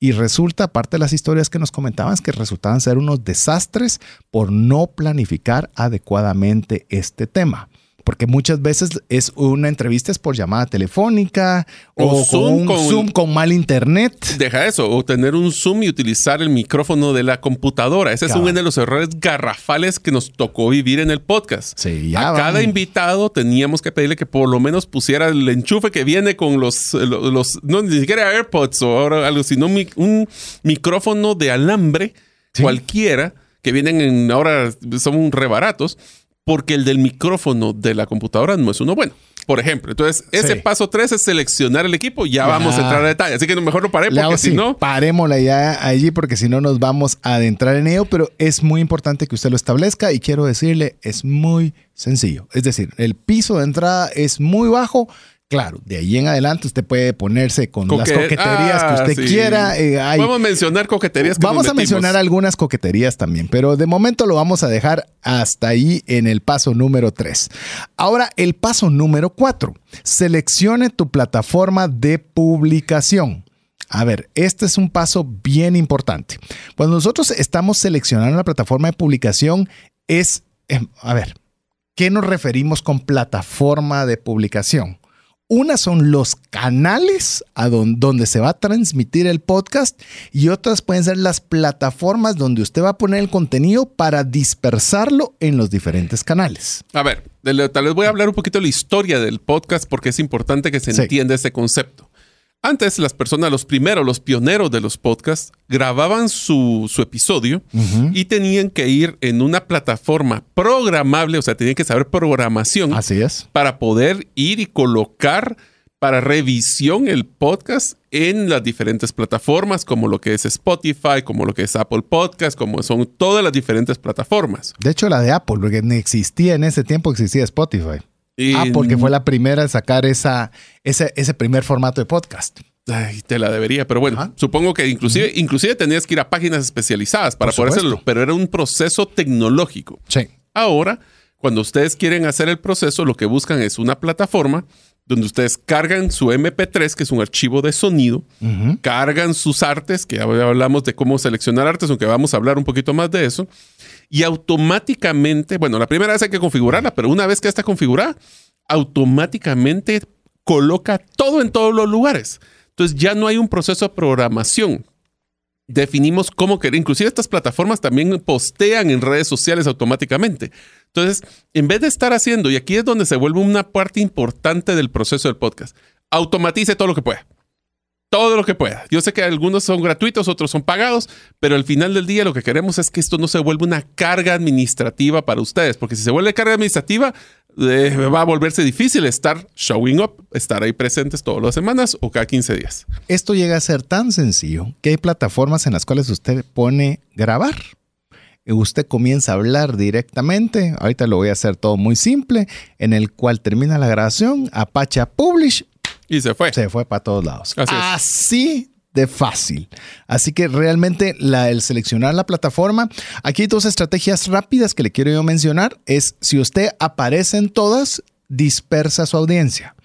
y resulta, parte de las historias que nos comentaban, que resultaban ser unos desastres por no planificar adecuadamente este tema porque muchas veces es una entrevista es por llamada telefónica o, con un Zoom con mal internet. Deja eso, o tener un Zoom y utilizar el micrófono de la computadora. Ese es uno de los errores garrafales que nos tocó vivir en el podcast. Sí, A cada invitado teníamos que pedirle que por lo menos pusiera el enchufe que viene con los, los, no ni siquiera AirPods o algo, sino un micrófono de alambre cualquiera que vienen en ahora son rebaratos porque el del micrófono de la computadora no es uno bueno. Por ejemplo, entonces ese paso 3 es seleccionar el equipo. Ya, vamos a entrar a detalle. Así que mejor lo paremos porque si no. Parémosla ya allí porque si no nos vamos a adentrar en ello. Pero es muy importante que usted lo establezca y quiero decirle, es muy sencillo. Es decir, el piso de entrada es muy bajo Claro, de ahí en adelante usted puede ponerse con las coqueterías que usted ah, quiera. Eh, vamos a mencionar coqueterías. Que vamos a mencionar algunas coqueterías también, pero de momento lo vamos a dejar hasta ahí en el paso número 3. Ahora, el paso número 4. Seleccione tu plataforma de publicación. A ver, este es un paso bien importante. Cuando nosotros estamos seleccionando la plataforma de publicación, es, em, a ver, ¿qué nos referimos con plataforma de publicación? Una son los canales a donde, se va a transmitir el podcast y otras pueden ser las plataformas donde usted va a poner el contenido para dispersarlo en los diferentes canales. A ver, tal vez voy a hablar un poquito de la historia del podcast porque es importante que se entienda ese concepto. Antes las personas, los primeros, los pioneros de los podcasts, grababan su, episodio y tenían que ir en una plataforma programable, o sea, tenían que saber programación. Así es. Para poder ir y colocar para revisión el podcast en las diferentes plataformas, como lo que es Spotify, como lo que es Apple Podcast, como son todas las diferentes plataformas. De hecho, la de Apple, porque no existía en ese tiempo, existía Spotify ah, porque fue la primera en sacar esa, ese, ese primer formato de podcast. Ay, te la debería, pero bueno, Ajá. supongo que inclusive, inclusive tenías que ir a páginas especializadas para poder hacerlo, pero era un proceso tecnológico. Sí. Ahora, cuando ustedes quieren hacer el proceso, lo que buscan es una plataforma donde ustedes cargan su MP3, que es un archivo de sonido, cargan sus artes, que ya hablamos de cómo seleccionar artes, aunque vamos a hablar un poquito más de eso, y automáticamente, bueno, la primera vez hay que configurarla, pero una vez que está configurada, automáticamente coloca todo en todos los lugares. Entonces ya no hay un proceso de programación. Definimos cómo querer. Inclusive estas plataformas también postean en redes sociales automáticamente. Entonces, en vez de estar haciendo, y aquí es donde se vuelve una parte importante del proceso del podcast, automatice todo lo que pueda. Todo lo que pueda. Yo sé que algunos son gratuitos, otros son pagados, pero al final del día lo que queremos es que esto no se vuelva una carga administrativa para ustedes, porque si se vuelve carga administrativa, eh, va a volverse difícil estar showing up, estar ahí presentes todas las semanas o cada 15 días. Esto llega a ser tan sencillo que hay plataformas en las cuales usted pone grabar. Usted comienza a hablar directamente. Ahorita lo voy a hacer todo muy simple. En el cual termina la grabación, apacha publish, Y se fue. se fue para todos lados. Así de fácil. Así que realmente la, el seleccionar la plataforma, aquí hay dos estrategias rápidas que le quiero yo mencionar. Es si usted aparece en todas, dispersa su audiencia.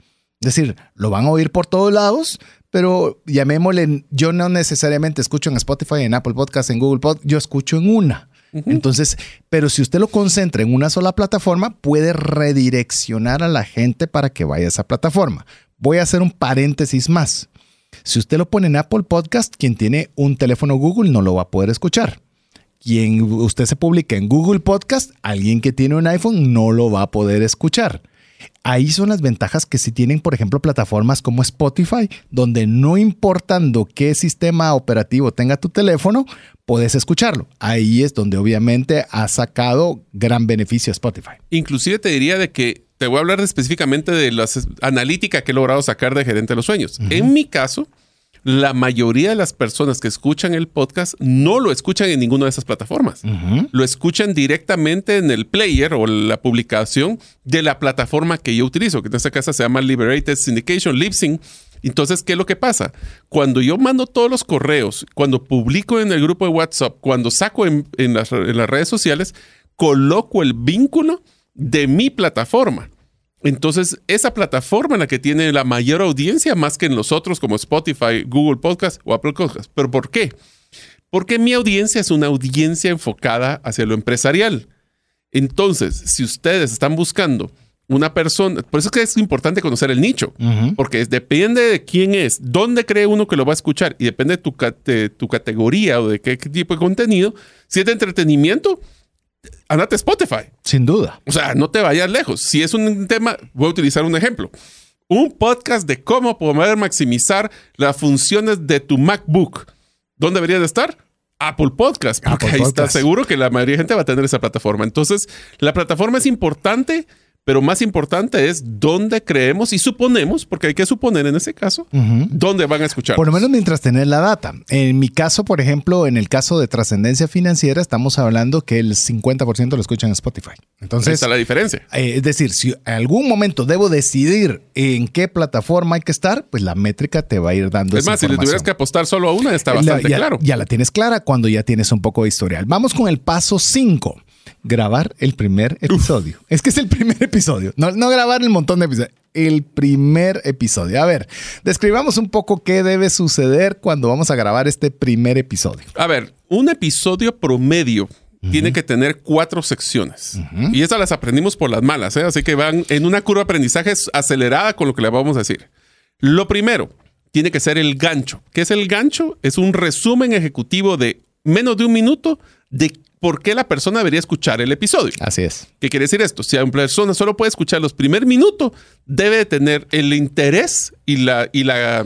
Es decir, lo van a oír por todos lados, pero llamémosle, yo no necesariamente escucho en Spotify, en Apple Podcast, en Google Podcast, yo escucho en una. Entonces, pero si usted lo concentra en una sola plataforma, puede redireccionar a la gente para que vaya a esa plataforma. Voy a hacer un paréntesis más. Si usted lo pone en Apple Podcast, quien tiene un teléfono Google no lo va a poder escuchar. Quien usted se publica en Google Podcast, alguien que tiene un iPhone no lo va a poder escuchar. Ahí son las ventajas que si tienen, por ejemplo, plataformas como Spotify, donde no importando qué sistema operativo tenga tu teléfono, puedes escucharlo. Ahí es donde obviamente ha sacado gran beneficio Spotify. Inclusive te diría de que te voy a hablar específicamente de la analítica que he logrado sacar de Gerente de los Sueños. En mi caso, la mayoría de las personas que escuchan el podcast no lo escuchan en ninguna de esas plataformas. Lo escuchan directamente en el player o la publicación de la plataforma que yo utilizo, que en esta casa se llama Liberated Syndication, Libsyn. Entonces, ¿qué es lo que pasa? Cuando yo mando todos los correos, cuando publico en el grupo de WhatsApp, cuando saco en, en las, en las redes sociales, coloco el vínculo de mi plataforma. Entonces, esa plataforma en la que tiene la mayor audiencia más que en los otros como Spotify, Google Podcast o Apple Podcast. ¿Pero por qué? Porque mi audiencia es una audiencia enfocada hacia lo empresarial. Entonces, si ustedes están buscando una persona, por eso es que es importante conocer el nicho, porque es- depende de quién es, dónde cree uno que lo va a escuchar y depende de tu, de tu categoría o de qué, qué tipo de contenido. Si es de entretenimiento, andate a Spotify. Sin duda. O sea, no te vayas lejos. Si es un tema, voy a utilizar un ejemplo. Un podcast de cómo poder maximizar las funciones de tu MacBook. ¿Dónde debería de estar? Apple Podcast, porque Apple ahí está seguro que la mayoría de gente va a tener esa plataforma. Entonces, la plataforma es importante, pero más importante es dónde creemos y suponemos, porque hay que suponer en ese caso, dónde van a escuchar. Por lo menos mientras tener la data. En mi caso, por ejemplo, en el caso de trascendencia financiera, estamos hablando que el 50% lo escuchan en Spotify. Entonces, está la diferencia. eh, es decir, si en algún momento debo decidir en qué plataforma hay que estar, pues la métrica te va a ir dando Es esa más, si le tuvieras que apostar solo a una, está La- bastante ya, claro. ya la tienes clara cuando ya tienes un poco de historial. Vamos con el paso 5. Grabar el primer episodio. Es que es el primer episodio. No, no grabar el montón de episodios. El primer episodio. A ver, describamos un poco qué debe suceder cuando vamos a grabar este primer episodio. A ver, un episodio promedio tiene que tener cuatro secciones. Y esas las aprendimos por las malas, ¿eh? así que van en una curva de aprendizaje acelerada con lo que le vamos a decir. Lo primero, tiene que ser el gancho. ¿Qué es el gancho? Es un resumen ejecutivo de menos de un minuto de por qué la persona debería escuchar el episodio. Así es. ¿Qué quiere decir esto? Si una persona solo puede escuchar los primeros minutos, debe de tener el interés y la, y la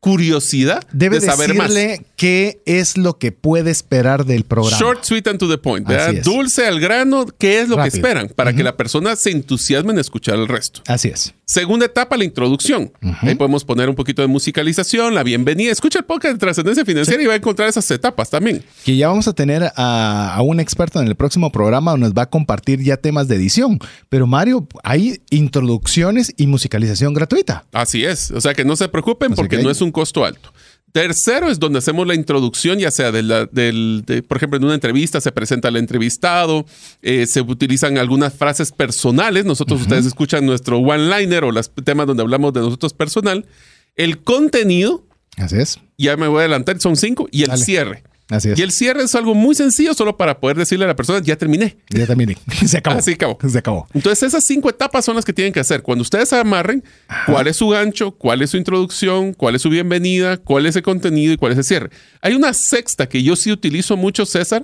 curiosidad Debe de saber más. decirle qué es lo que puede esperar del programa. Short, sweet and to the point. Dulce al grano, ¿qué es lo Rápido. que esperan? Para que la persona se entusiasme en escuchar el resto. Así es. Segunda etapa, la introducción. Ahí podemos poner un poquito de musicalización, la bienvenida. Escucha el podcast de Trascendencia Financiera y va a encontrar esas etapas también. Que ya vamos a tener a, a, un experto en el próximo programa donde nos va a compartir ya temas de edición. Pero Mario, hay introducciones y musicalización gratuita. Así es. O sea que no se preocupen porque no es un costo alto. Tercero es donde hacemos la introducción, ya sea de la, del, por ejemplo, en una entrevista se presenta el entrevistado, eh, se utilizan algunas frases personales. Nosotros, ustedes escuchan nuestro one-liner o los temas donde hablamos de nosotros personal. El contenido. Así es. Ya me voy a adelantar, son cinco. Y el cierre. Así es. Y el cierre es algo muy sencillo, solo para poder decirle a la persona, ya terminé. Ya terminé. Se acabó. Así acabó. Se acabó. Entonces, esas cinco etapas son las que tienen que hacer. Cuando ustedes amarren, cuál es su gancho, cuál es su introducción, cuál es su bienvenida, cuál es el contenido y cuál es el cierre. Hay una sexta que yo sí utilizo mucho, César,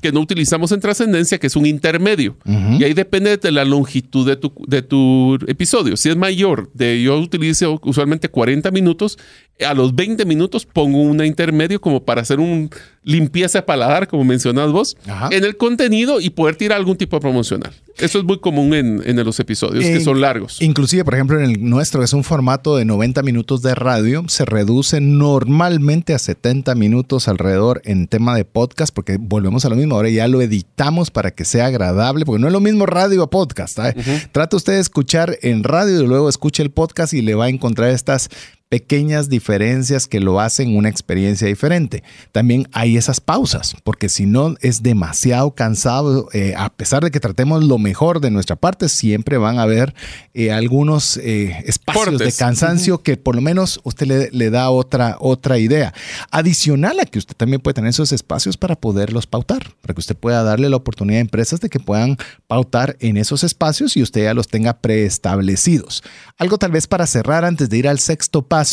que no utilizamos en trascendencia, que es un intermedio. Y ahí depende de la longitud de tu, de tu episodio. Si es mayor, de, yo utilizo usualmente 40 minutos, a los 20 minutos pongo una intermedio como para hacer un limpieza de paladar, como mencionas vos, en el contenido y poder tirar algún tipo de promocional. Eso es muy común en, en los episodios, que son largos. Inclusive, por ejemplo, en el nuestro, que es un formato de 90 minutos de radio, se reduce normalmente a 70 minutos alrededor en tema de podcast, porque volvemos a lo mismo, ahora ya lo editamos para que sea agradable, porque no es lo mismo radio a podcast. Trata usted de escuchar en radio y luego escuche el podcast y le va a encontrar estas pequeñas diferencias que lo hacen una experiencia diferente. También hay esas pausas, porque si no es demasiado cansado, eh, a pesar de que tratemos lo mejor de nuestra parte, siempre van a haber eh, algunos eh, espacios de cansancio que por lo menos usted le, le, da otra, otra idea. Adicional a que usted también puede tener esos espacios para poderlos pautar, para que usted pueda darle la oportunidad a empresas de que puedan pautar en esos espacios y usted ya los tenga preestablecidos. Algo tal vez para cerrar antes de ir al sexto paso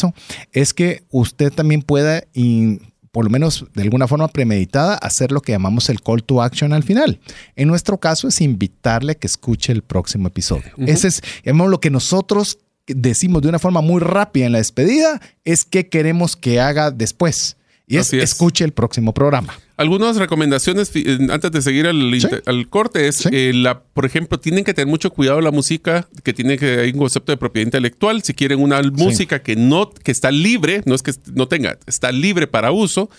es que usted también pueda, y por lo menos de alguna forma premeditada, hacer lo que llamamos el call to action al final. En nuestro caso es invitarle a que escuche el próximo episodio. Ese es, lo que nosotros decimos de una forma muy rápida en la despedida, es qué queremos que haga después. Y es, escuche el próximo programa. Algunas recomendaciones antes de seguir al, corte es, eh, la, por ejemplo, tienen que tener mucho cuidado la música, que tiene que hay un concepto de propiedad intelectual. Si quieren una música que no, que está libre, no es que no tenga, está libre para uso.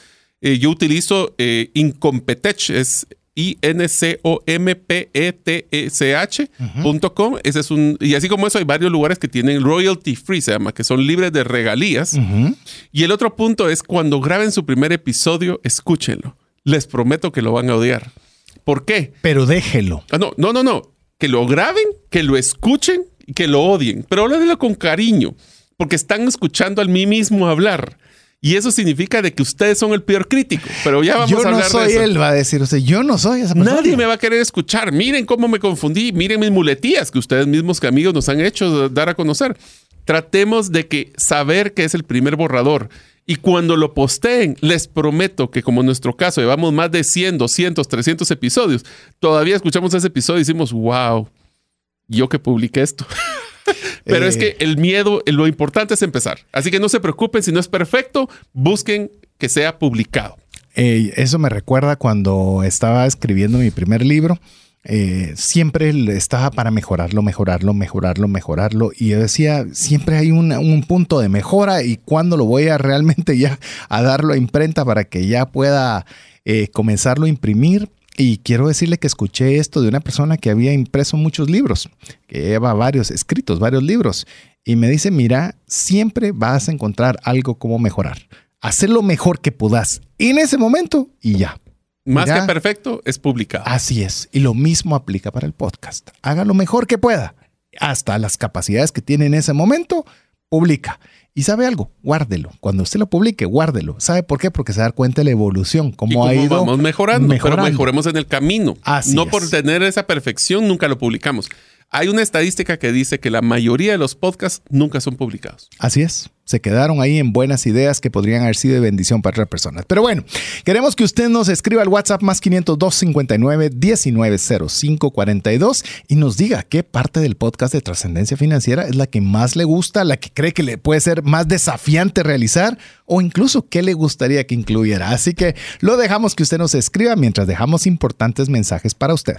Eh, yo utilizo eh, Incompetech, es I-N-C-O-M-P-E-T-E-C-H.com. Ese es un, y así como eso, hay varios lugares que tienen royalty free, se llama, que son libres de regalías. Y el otro punto es cuando graben su primer episodio, escúchenlo. Les prometo que lo van a odiar. ¿Por qué? Pero déjelo. Ah, no, no, no, no. Que lo graben, que lo escuchen y que lo odien. Pero háblenlo con cariño, porque están escuchando al mí mismo hablar. Y eso significa de que ustedes son el peor crítico. Pero ya vamos a hablar de eso. Yo no soy él, va a decir. O sea, yo no soy esa persona. Nadie me va a querer escuchar. Miren cómo me confundí. Miren mis muletías que ustedes mismos que amigos nos han hecho dar a conocer. Tratemos de que saber que es el primer borrador. Y cuando lo posteen, les prometo que como en nuestro caso llevamos más de 100, 200, 300 episodios, todavía escuchamos ese episodio y decimos, wow, yo que publiqué esto. Pero es que eh. el miedo, lo importante es empezar. Así que no se preocupen, si no es perfecto, busquen que sea publicado. Eh, eso me recuerda cuando estaba escribiendo mi primer libro. Eh, siempre estaba para mejorarlo, mejorarlo, mejorarlo, mejorarlo. Y yo decía, siempre hay un, punto de mejora y cuando lo voy a realmente ya a darlo a imprenta para que ya pueda comenzarlo a imprimir. Y quiero decirle que escuché esto de una persona que había impreso muchos libros, que lleva varios escritos, varios libros. Y me dice, mira, siempre vas a encontrar algo como mejorar. Hacer lo mejor que puedas en ese momento y ya. Más que perfecto, es publicado. Así es. Y lo mismo aplica para el podcast. Haga lo mejor que pueda. Hasta las capacidades que tiene en ese momento, publica. Y sabe algo, guárdelo. Cuando usted lo publique, guárdelo. ¿Sabe por qué? Porque se da cuenta de la evolución, cómo, ha ido vamos mejorando, pero mejoremos en el camino. no por tener esa perfección nunca lo publicamos. Hay una estadística que dice que la mayoría de los podcasts nunca son publicados. Así es. Se quedaron ahí en buenas ideas que podrían haber sido de bendición para otras personas. Pero bueno, queremos que usted nos escriba al WhatsApp más 502 59 1905 42 y nos diga qué parte del podcast de trascendencia financiera es la que más le gusta, la que cree que le puede ser más desafiante realizar o incluso qué le gustaría que incluyera. Así que lo dejamos que usted nos escriba mientras dejamos importantes mensajes para usted.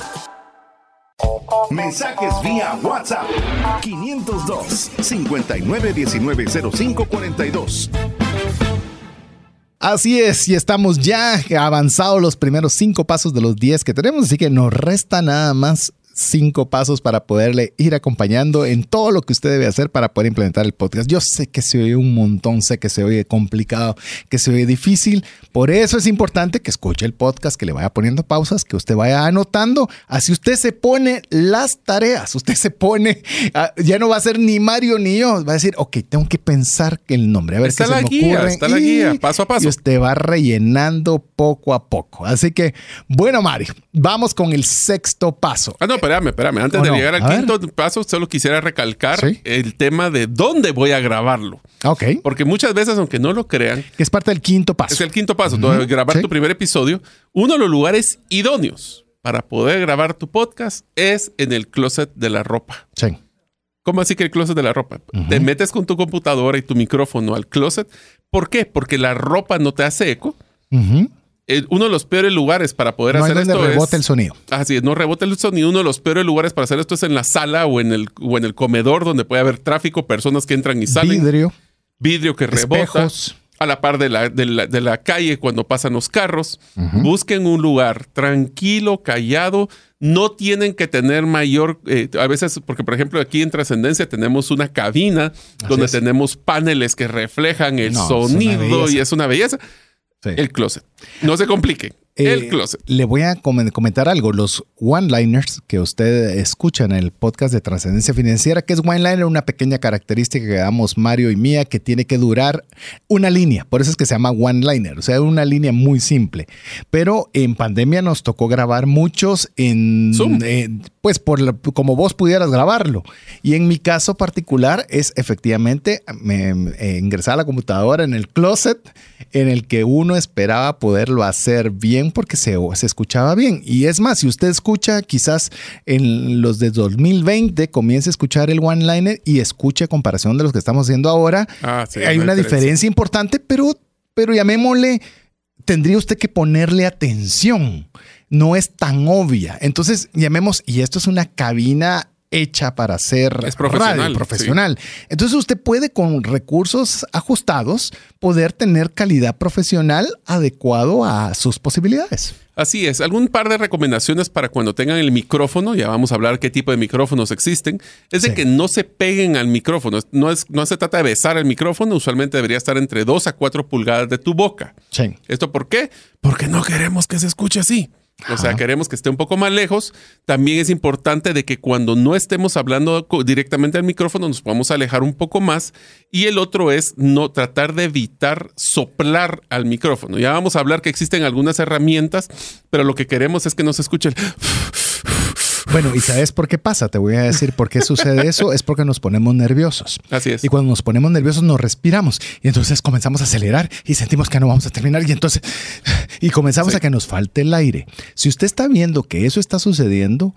Mensajes vía WhatsApp 502 59190542. Así es, y estamos ya avanzados los primeros cinco pasos de los 10 que tenemos, así que nos resta nada más cinco pasos para poderle ir acompañando en todo lo que usted debe hacer para poder implementar el podcast. Yo sé que se oye un montón, sé que se oye complicado, que se oye difícil. Por eso es importante que escuche el podcast, que le vaya poniendo pausas, que usted vaya anotando. Así usted se pone las tareas, usted se pone, ah, ya no va a ser ni Mario ni yo, va a decir, ok, tengo que pensar el nombre, a ver está qué se me guía, ocurre. está la guía, paso a paso. Y usted va rellenando poco a poco. Así que, bueno, Mario, vamos con el sexto paso. Ah, no, espérame, espérame. Antes ¿O de no? llegar al A ver. quinto paso, solo quisiera recalcar Sí. el tema de dónde voy a grabarlo. Ok. Porque muchas veces, aunque no lo crean, es parte del quinto paso. es el quinto paso, tú, grabar sí. tu primer episodio. Uno de los lugares idóneos para poder grabar tu podcast es en el closet de la ropa. Sí. ¿Cómo así que el closet de la ropa? Te metes con tu computadora y tu micrófono al closet. ¿Por qué? Porque la ropa no te hace eco. Ujú. Eh, Uno de los peores lugares para poder No hay hacer donde esto rebote es... el sonido. Así es, no rebota el sonido. Uno de los peores lugares para hacer esto es en la sala o en el, o en el comedor donde puede haber tráfico, personas que entran y salen, Vidrio, vidrio que rebota. espejos. A la par de la, de la, de la calle cuando pasan los carros. Busquen un lugar tranquilo, callado. No tienen que tener mayor, eh, a veces, porque por ejemplo aquí en Trascendencia tenemos una cabina donde es. tenemos paneles que reflejan el No, sonido y es una belleza. Sí. El closet. No se compliquen. el Eh, closet. Le voy a comen- comentar algo. Los one-liners que usted escucha en el podcast de Trascendencia Financiera, que es one-liner, una pequeña característica que damos Mario y Mía, que tiene que durar una línea. Por eso es que se llama one-liner, o sea, una línea muy simple. Pero en pandemia nos tocó grabar muchos en... Zoom. eh, pues por la- como vos pudieras grabarlo. Y en mi caso particular es efectivamente me, me- ingresar a la computadora en el closet en el que uno esperaba poderlo hacer bien porque se, se escuchaba bien. Y es más, si usted escucha quizás en los de 2020, comience a escuchar el one-liner y escuche a comparación de los que estamos haciendo ahora. Ah, sí, hay una diferencia. diferencia importante, pero, pero llamémosle, tendría usted que ponerle atención. No es tan obvia. Entonces, llamemos, y esto es una cabina hecha para Es profesional, radio, profesional. Entonces usted puede con recursos ajustados poder tener calidad profesional adecuado a sus posibilidades. Así es. Algún par de recomendaciones para cuando tengan el micrófono, ya vamos a hablar qué tipo de micrófonos existen, es de Sí. que no se peguen al micrófono. No, es, no se trata de besar el micrófono, usualmente debería estar entre 2 a 4 pulgadas de tu boca. Sí. ¿Esto por qué? Porque no queremos que se escuche así. O sea, Ajá. queremos que esté un poco más lejos. También es importante de que cuando no estemos hablando directamente al micrófono nos podamos alejar un poco más. Y el otro es no tratar de evitar soplar al micrófono. Ya vamos a hablar que existen algunas herramientas, pero lo que queremos es que no se escuche el... Bueno, ¿y sabes por qué pasa? Te voy a decir por qué sucede eso. Es porque nos ponemos nerviosos. Así es. Y cuando nos ponemos nerviosos nos respiramos y entonces comenzamos a acelerar y sentimos que no vamos a terminar y entonces y comenzamos Sí. a que nos falte el aire. Si usted está viendo que eso está sucediendo,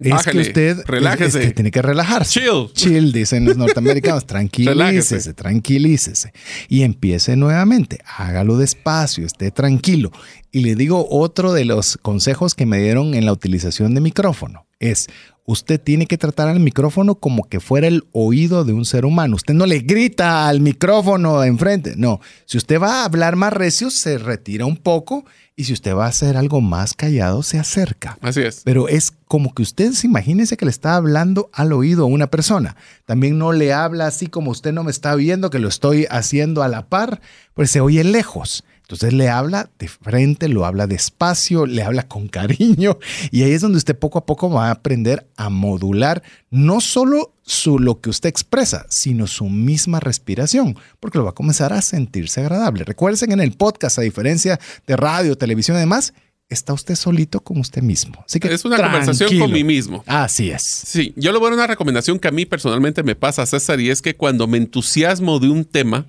es Bájale, que usted es- relájese. es que tiene que relajarse. Chill. Chill, dicen los norteamericanos. tranquilícese, Relájese. tranquilícese. Y empiece nuevamente. Hágalo despacio, esté tranquilo. Y le digo otro de los consejos que me dieron en la utilización de micrófono. Es usted tiene que tratar al micrófono como que fuera el oído de un ser humano. Usted no le grita al micrófono de enfrente. No, si usted va a hablar más recio, se retira un poco y si usted va a hacer algo más callado, se acerca. Así es. Pero es como que usted se imagínese que le está hablando al oído a una persona. También no le habla así como usted no me está viendo, que lo estoy haciendo a la par, pues se oye lejos. Entonces le habla de frente, lo habla despacio, le habla con cariño y ahí es donde usted poco a poco va a aprender a modular no solo su, lo que usted expresa, sino su misma respiración, porque lo va a comenzar a sentirse agradable. Recuerden en el podcast, a diferencia de radio, televisión y demás, está usted solito con usted mismo. Así que es una conversación con mí mismo. Así es. Sí, yo le voy a dar una recomendación que a mí personalmente me pasa, César, y es que cuando me entusiasmo de un tema,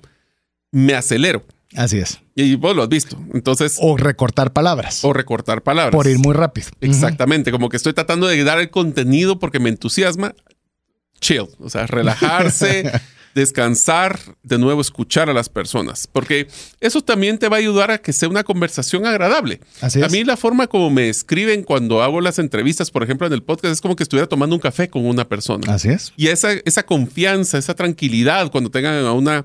me acelero. Así es. Y vos lo has visto. Entonces. O recortar palabras. O recortar palabras. Por ir muy rápido. Exactamente. Como que estoy tratando de dar el contenido porque me entusiasma. Chill. O sea, relajarse, descansar, de nuevo escuchar a las personas. Porque eso también te va a ayudar a que sea una conversación agradable. Así es. A mí la forma como me escriben cuando hago las entrevistas, por ejemplo, en el podcast, es como que estuviera tomando un café con una persona. Así es. Y esa, esa confianza, esa tranquilidad cuando tengan a una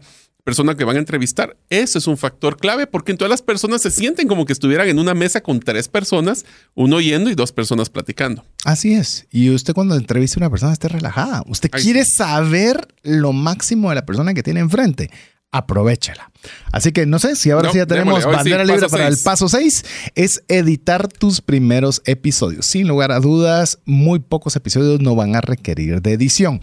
persona que van a entrevistar. Eso es un factor clave porque en todas las personas se sienten como que estuvieran en una mesa con tres personas, uno oyendo y dos personas platicando. Así es. Y usted cuando entrevista a una persona esté relajada. Usted quiere saber lo máximo de la persona que tiene enfrente. Aprovechala. Así que no sé si ahora sí ya tenemos bandera libre para el paso 6. Es editar tus primeros episodios. Sin lugar a dudas, muy pocos episodios no van a requerir de edición.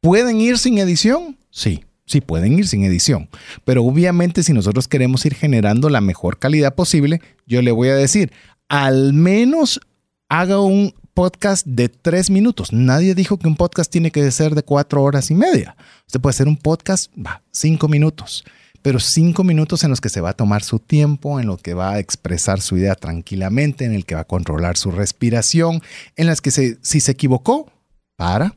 ¿Pueden ir sin edición? Sí Sí, pueden ir sin edición, pero obviamente si nosotros queremos ir generando la mejor calidad posible, yo le voy a decir, al menos haga un podcast de tres minutos. Nadie dijo que un podcast tiene que ser de cuatro horas y media. Usted puede hacer un podcast, va, cinco minutos, pero cinco minutos en los que se va a tomar su tiempo, en los que va a expresar su idea tranquilamente, en el que va a controlar su respiración, en las que si se equivocó, para,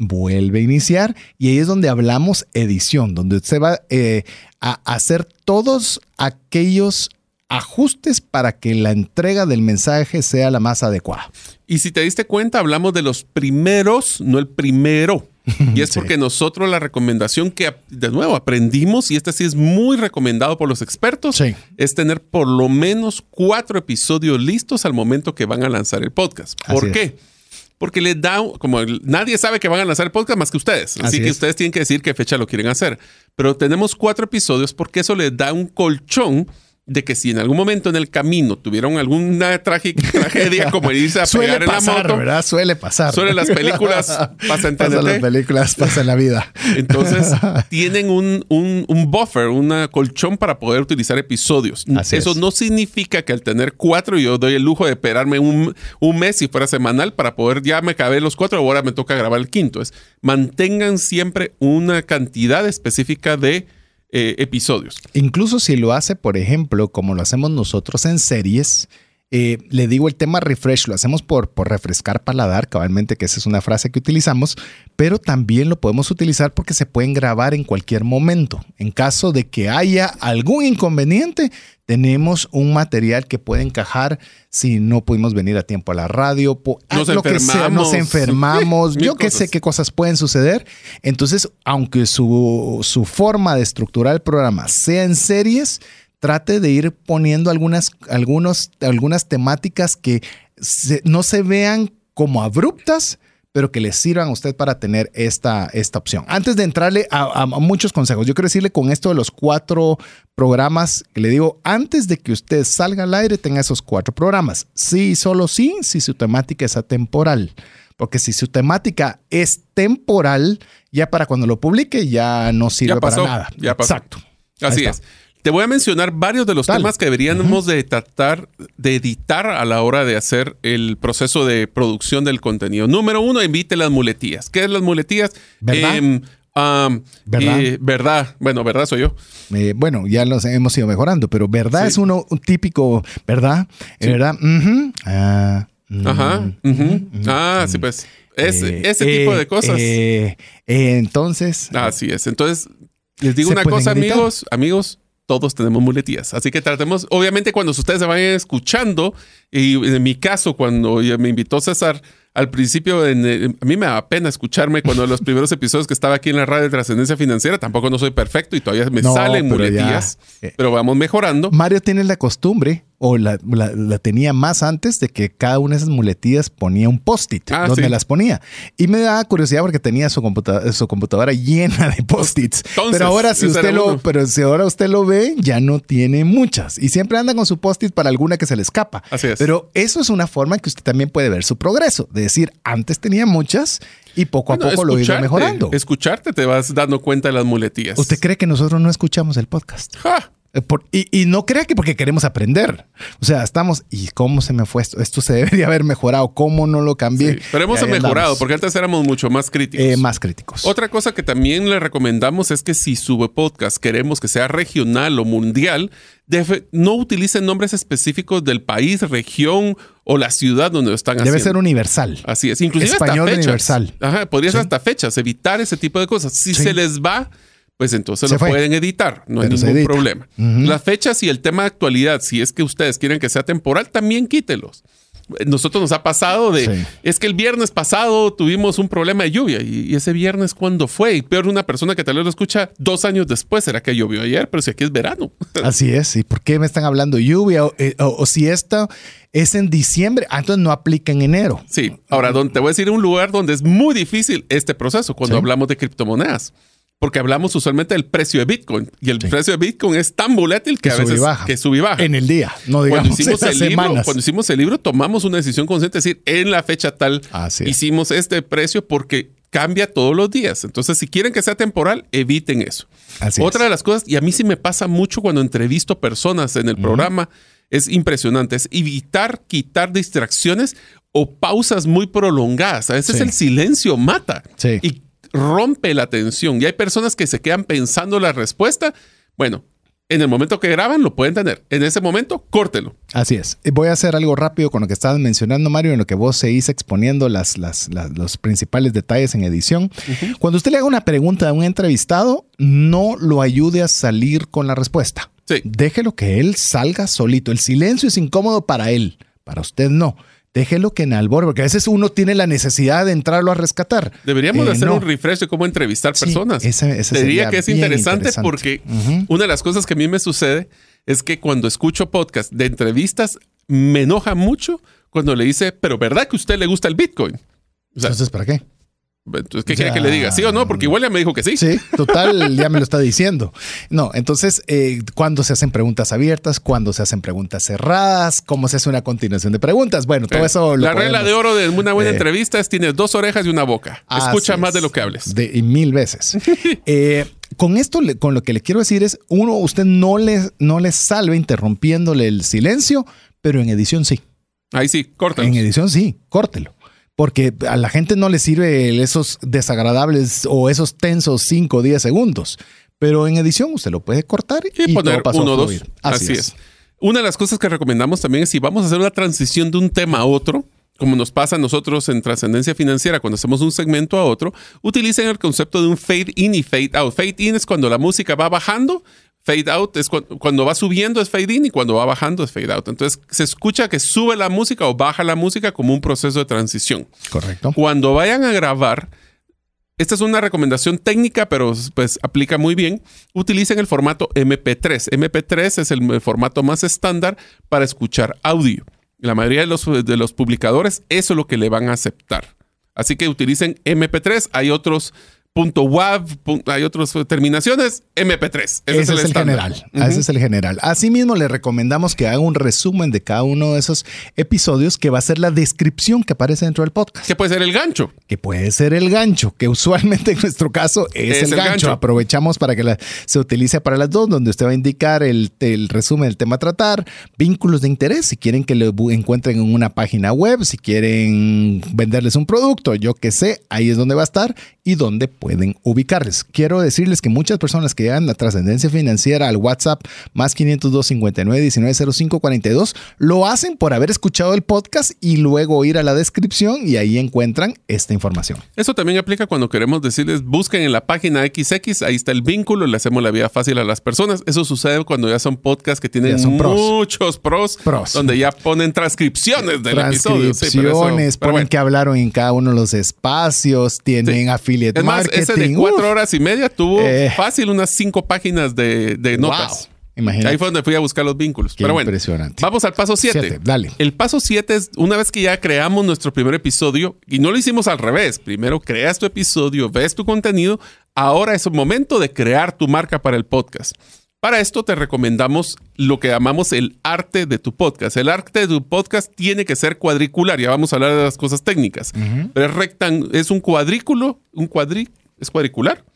vuelve a iniciar y ahí es donde hablamos edición, donde usted va eh, a hacer todos aquellos ajustes para que la entrega del mensaje sea la más adecuada. Y si te diste cuenta, hablamos de los primeros, no el primero. Y es porque nosotros la recomendación que, de nuevo, aprendimos, y este sí es muy recomendado por los expertos, es tener por lo menos cuatro episodios listos al momento que van a lanzar el podcast. ¿Por qué? Porque les da, como nadie sabe que van a lanzar el podcast más que ustedes. Así, que ustedes tienen que decir qué fecha lo quieren hacer. Pero tenemos cuatro episodios porque eso les da un colchón de que si en algún momento en el camino tuvieron alguna trágica tragedia como irse a pegar en la moto, ¿verdad? Suele pasar. Suele las películas pasa en Pasa las películas, pasa en la vida. Entonces tienen un, un, un, buffer, un colchón para poder utilizar episodios. Eso no significa que al tener cuatro yo doy el lujo de esperarme un, un mes si fuera semanal para poder ya me acabé los cuatro, ahora me toca grabar el quinto. Es mantengan siempre una cantidad específica de eh, episodios. Incluso si lo hace, por ejemplo, como lo hacemos nosotros en series, eh, le digo el tema refresh, lo hacemos por, por refrescar paladar, cabalmente, que esa es una frase que utilizamos, pero también lo podemos utilizar porque se pueden grabar en cualquier momento. En caso de que haya algún inconveniente, tenemos un material que puede encajar si no pudimos venir a tiempo a la radio, nos lo que sea, nos enfermamos, yo que sé qué cosas pueden suceder. Entonces, aunque su, su forma de estructurar el programa sea en series, trate de ir poniendo algunas, algunos, algunas temáticas que no se vean como abruptas, pero que le sirvan a usted para tener esta, esta opción. Antes de entrarle a, muchos consejos, yo quiero decirle con esto de los cuatro programas, que le digo, antes de que usted salga al aire, tenga esos cuatro programas. Sí, solo sí, si su temática es atemporal. Porque si su temática es temporal, ya para cuando lo publique ya no sirve para nada. Ya Exacto. Así es. Te voy a mencionar varios de los temas que deberíamos de tratar de editar a la hora de hacer el proceso de producción del contenido. Número uno, evite las muletías. ¿Qué es las muletías? ¿Verdad? Em, ¿Verdad? Eh, verdad. Bueno, verdad soy yo. Eh, bueno, ya los hemos ido mejorando, pero verdad es uno un típico, ¿verdad? ¿Verdad? Ah, Ajá. ah, sí, pues. Eh, ese tipo de cosas. entonces. Así es. Entonces, les digo una cosa, amigos, amigos, todos tenemos muletías. Así que tratemos, obviamente cuando ustedes se vayan escuchando, y en mi caso, cuando me invitó César al principio, en, eh, a mí me da pena escucharme cuando los primeros episodios que estaba aquí en la radio de trascendencia financiera, tampoco no soy perfecto y todavía me No, salen pero muletillas, eh. pero vamos mejorando. Mario tiene la costumbre, o la, la- la tenía más antes, de que cada una de esas muletillas ponía un post-it Ah, donde sí. las ponía. Y me daba curiosidad porque tenía su, computa- su computadora llena de post-its. Pero ahora si usted lo, uno. pero si ahora usted lo ve, ya no tiene muchas. Y siempre anda con su post-it para alguna que se le escapa. Así es. Pero eso es una forma en que usted también puede ver su progreso. De decir, antes tenía muchas y poco a Bueno, poco lo he ido escucharte, mejorando. Escucharte te vas dando cuenta de las muletillas. ¿Usted cree que nosotros no escuchamos el podcast? Ja, por- y, y no crea que porque queremos aprender. O sea, estamos, ¿y cómo se me fue esto? Esto se debería haber mejorado. ¿Cómo no lo cambié? sí. Pero hemos mejorado andamos. porque antes éramos mucho más críticos. Eh, más críticos. Otra cosa que también le recomendamos es que si sube podcast queremos que sea regional o mundial, no utilicen nombres específicos del país, región o la ciudad donde lo están Debe haciendo. ser universal. Así es, inclusive Español hasta fechas. universal. Ajá, podrías hasta fechas, evitar ese tipo de cosas. Si Sí. se les va, pues entonces Se lo fue. pueden editar, no hay Pero ningún problema. Las fechas y el tema de actualidad, si es que ustedes quieren que sea temporal, también quítelos. Nosotros nos ha pasado de, Sí. es que el viernes pasado tuvimos un problema de lluvia y, y ese viernes cuándo fue? Y peor una persona que tal vez lo escucha dos años después, ¿será que llovió ayer? Pero si aquí es verano. Así es. ¿Y por qué me están hablando lluvia? O, eh, o- o si esto es en diciembre, ah, entonces no aplica en enero. Sí, ahora donde, te voy a decir un lugar donde es muy difícil este proceso cuando Sí. hablamos de criptomonedas. Porque hablamos usualmente del precio de Bitcoin. Y el Sí. precio de Bitcoin es tan volátil que, Que a veces baja. que sube y baja. En el día, no digamos cuando hicimos, el libro, semanas. cuando hicimos el libro, tomamos una decisión consciente, es decir, en la fecha tal, Así hicimos este precio porque cambia todos los días. Entonces, si quieren que sea temporal, eviten eso. Así Otra es. de las cosas, y a mí sí me pasa mucho cuando entrevisto personas en el programa, es impresionante, es evitar quitar distracciones o pausas muy prolongadas. A veces Sí. el silencio mata Sí. y rompe la atención. Y hay personas que se quedan pensando la respuesta. Bueno, en el momento que graban lo pueden tener. En ese momento, córtelo. Así es. Voy a hacer algo rápido con lo que estabas mencionando, Mario, en lo que vos seguís exponiendo las, las- las- los principales detalles en edición. Cuando usted le haga una pregunta a un entrevistado, no lo ayude a salir con la respuesta. Sí. Déjelo que él salga solito. El silencio es incómodo para él, para usted no. Déjelo que en albor, porque a veces uno tiene la necesidad de entrarlo a rescatar. Deberíamos Eh, de hacer no. un refresh de cómo entrevistar Sí, personas. ese- ese Te diría sería que es interesante, interesante. porque una de las cosas que a mí me sucede es que cuando escucho podcast de entrevistas me enoja mucho cuando le dice, pero ¿verdad que a usted le gusta el Bitcoin? O sea, Entonces, ¿para qué? Entonces, ¿qué quiere que le diga? ¿Sí o no? Porque igual ya me dijo que sí. Sí, total, ya me lo está diciendo. No, entonces, eh, ¿cuándo se hacen preguntas abiertas? ¿Cuándo se hacen preguntas cerradas? ¿Cómo se hace una continuación de preguntas? Bueno, todo Eh, eso lo La regla de oro de una buena eh, entrevista es tienes dos orejas y una boca. Así Escucha más de lo que hables. De, y mil veces. Eh, con esto, con lo que le quiero decir es, uno, usted no le, no le salve interrumpiéndole el silencio, pero en edición sí. Ahí sí, córtalo. En edición sí, córtelo. Porque a la gente no le sirve esos desagradables o esos tensos 5 o 10 segundos. Pero en edición usted lo puede cortar y, y poner todo pasó uno a o dos. Así, es. Una de las cosas que recomendamos también es si vamos a hacer una transición de un tema a otro, como nos pasa a nosotros en trascendencia financiera cuando hacemos un segmento a otro, utilicen el concepto de un fade in y fade out. Fade in es cuando la música va bajando. Fade out es cu- cuando va subiendo es fade in y cuando va bajando es fade out. Entonces se escucha que sube la música o baja la música como un proceso de transición. Correcto. Cuando vayan a grabar, esta es una recomendación técnica, pero pues aplica muy bien. Utilicen el formato MP3. MP3 es el formato más estándar para escuchar audio. La mayoría de los, de los publicadores, eso es lo que le van a aceptar. Así que utilicen MP3. Hay otros .wav, pun- hay otras terminaciones. MP3. Ese, es el, general. Ujú. Ese es el general. Asimismo, le recomendamos que haga un resumen de cada uno de esos episodios que va a ser la descripción que aparece dentro del podcast. ¿Qué puede ser el gancho? que puede ser el gancho, que usualmente en nuestro caso es, Es el, el gancho. gancho. Aprovechamos para que la- se utilice para las dos, donde usted va a indicar el, el resumen del tema a tratar, vínculos de interés, si quieren que lo encuentren en una página web, si quieren venderles un producto, yo que sé, ahí es donde va a estar, y dónde pueden ubicarles. Quiero decirles que muchas personas que llegan la trascendencia financiera al WhatsApp más 502 59 19 05 42 lo hacen por haber escuchado el podcast y luego ir a la descripción y ahí encuentran esta información. Eso también aplica cuando queremos decirles busquen en la página XX, ahí está el vínculo, le hacemos la vida fácil a las personas. Eso sucede cuando ya son podcasts que tienen muchos pros, donde ya ponen transcripciones del episodio. Transcripciones, ponen que hablaron en cada uno de los espacios, tienen affiliate es más, Ese de cuatro horas y media tuvo eh. fácil unas cinco páginas de, notas. Ahí fue donde fui a buscar los vínculos. Pero bueno, impresionante. vamos al paso 7. Dale. El paso 7 es una vez que ya creamos nuestro primer episodio, y no lo hicimos al revés. Primero creas tu episodio, ves tu contenido. Ahora es el momento de crear tu marca para el podcast. Para esto te recomendamos lo que llamamos el arte de tu podcast. El arte de tu podcast tiene que ser cuadricular. Ya vamos a hablar de las cosas técnicas. Pero es, rectan es un cuadrículo, un cuadrí, es cuadricular.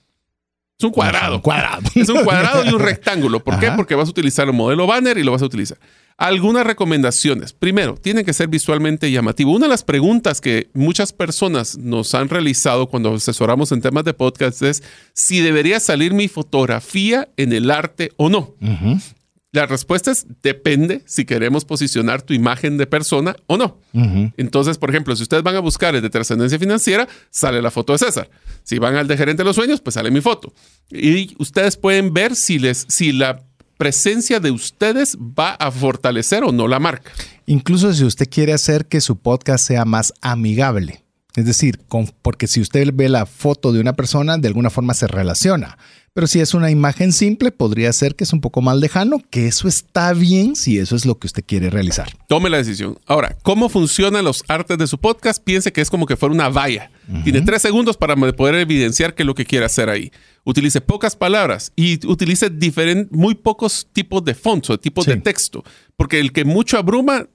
Es un cuadrado. cuadrado. Es un cuadrado y un rectángulo. ¿Por qué? Porque vas a utilizar el modelo banner y lo vas a utilizar. Algunas recomendaciones. Primero, tiene que ser visualmente llamativo. Una de las preguntas que muchas personas nos han realizado cuando asesoramos en temas de podcast es si debería salir mi fotografía en el arte o no. La respuesta es depende si queremos posicionar tu imagen de persona o no. Entonces, por ejemplo, si ustedes van a buscar el de trascendencia financiera, sale la foto de César. Si van al de gerente de los sueños, pues sale mi foto. Y ustedes pueden ver si, les, si la presencia de ustedes va a fortalecer o no la marca. Incluso si usted quiere hacer que su podcast sea más amigable. Es decir, porque si usted ve la foto de una persona, de alguna forma se relaciona. Pero si es una imagen simple, podría ser que es un poco más lejano, que eso está bien si eso es lo que usted quiere realizar. Tome la decisión. Ahora, ¿cómo funcionan los artes de su podcast? Piense que es como que fuera una valla. Tiene tres segundos para poder evidenciar qué es lo que quiere hacer ahí. Utilice pocas palabras y utilice muy pocos tipos de fonts o tipos de texto, porque el que mucho abruma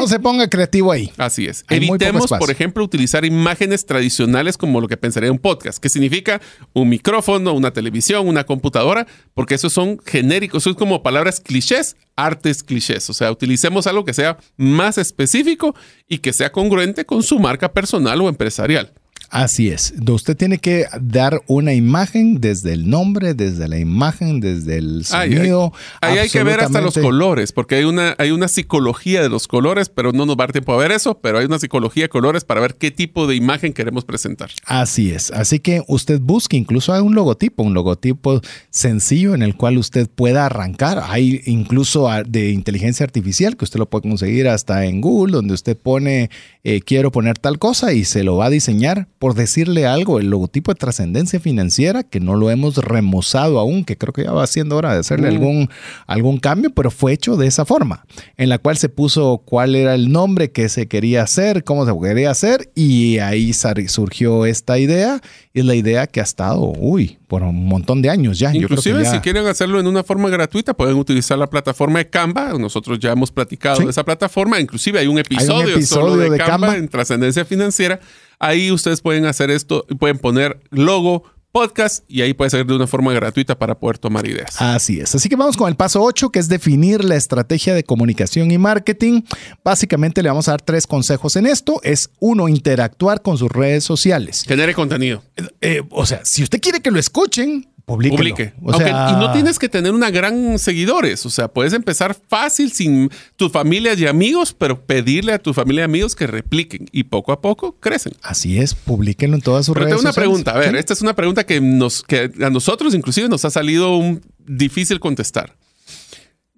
No se ponga creativo ahí. Así es. Evitemos, por ejemplo, utilizar imágenes tradicionales como lo que pensaría un podcast, que significa un micrófono, una televisión, una computadora, porque esos son genéricos, son como palabras clichés, artes clichés. O sea, utilicemos algo que sea más específico y que sea congruente con su marca personal o empresarial. Así es. Usted tiene que dar una imagen desde el nombre, desde la imagen, desde el sonido. Ahí hay, que ver hasta los colores, porque hay una, hay una psicología de los colores, pero no nos va a dar tiempo a ver eso, pero hay una psicología de colores para ver qué tipo de imagen queremos presentar. Así es. Así que usted busque, incluso hay un logotipo, un logotipo sencillo en el cual usted pueda arrancar. Hay incluso de inteligencia artificial que usted lo puede conseguir hasta en Google, donde usted pone, eh, quiero poner tal cosa y se lo va a diseñar por decirle algo, el logotipo de trascendencia financiera, que no lo hemos remozado aún, que creo que ya va siendo hora de hacerle mm. algún, algún cambio, pero fue hecho de esa forma, en la cual se puso cuál era el nombre que se quería hacer, cómo se quería hacer, y ahí surgió esta idea, y es la idea que ha estado, uy, por un montón de años ya. Inclusive si quieren hacerlo en una forma gratuita, pueden utilizar la plataforma de Canva. Nosotros ya hemos platicado de esa plataforma. Inclusive hay un episodio, solo de, Canva en trascendencia financiera Ahí ustedes pueden hacer esto, pueden poner logo, podcast y ahí puede ser de una forma gratuita para poder tomar ideas. Así es. Así que vamos con el paso 8, que es definir la estrategia de comunicación y marketing. Básicamente le vamos a dar tres consejos en esto. Es uno, interactuar con sus redes sociales. Genere contenido. Eh, o sea, si usted quiere que lo escuchen, Publique. y no tienes que tener una gran seguidores. O sea, puedes empezar fácil sin tus familias y amigos, pero pedirle a tu familia y amigos que repliquen y poco a poco crecen. Así es, publiquenlo en todas sus pero tengo una pregunta. A ver, esta es una pregunta que, nos, que a nosotros inclusive nos ha salido un, difícil contestar.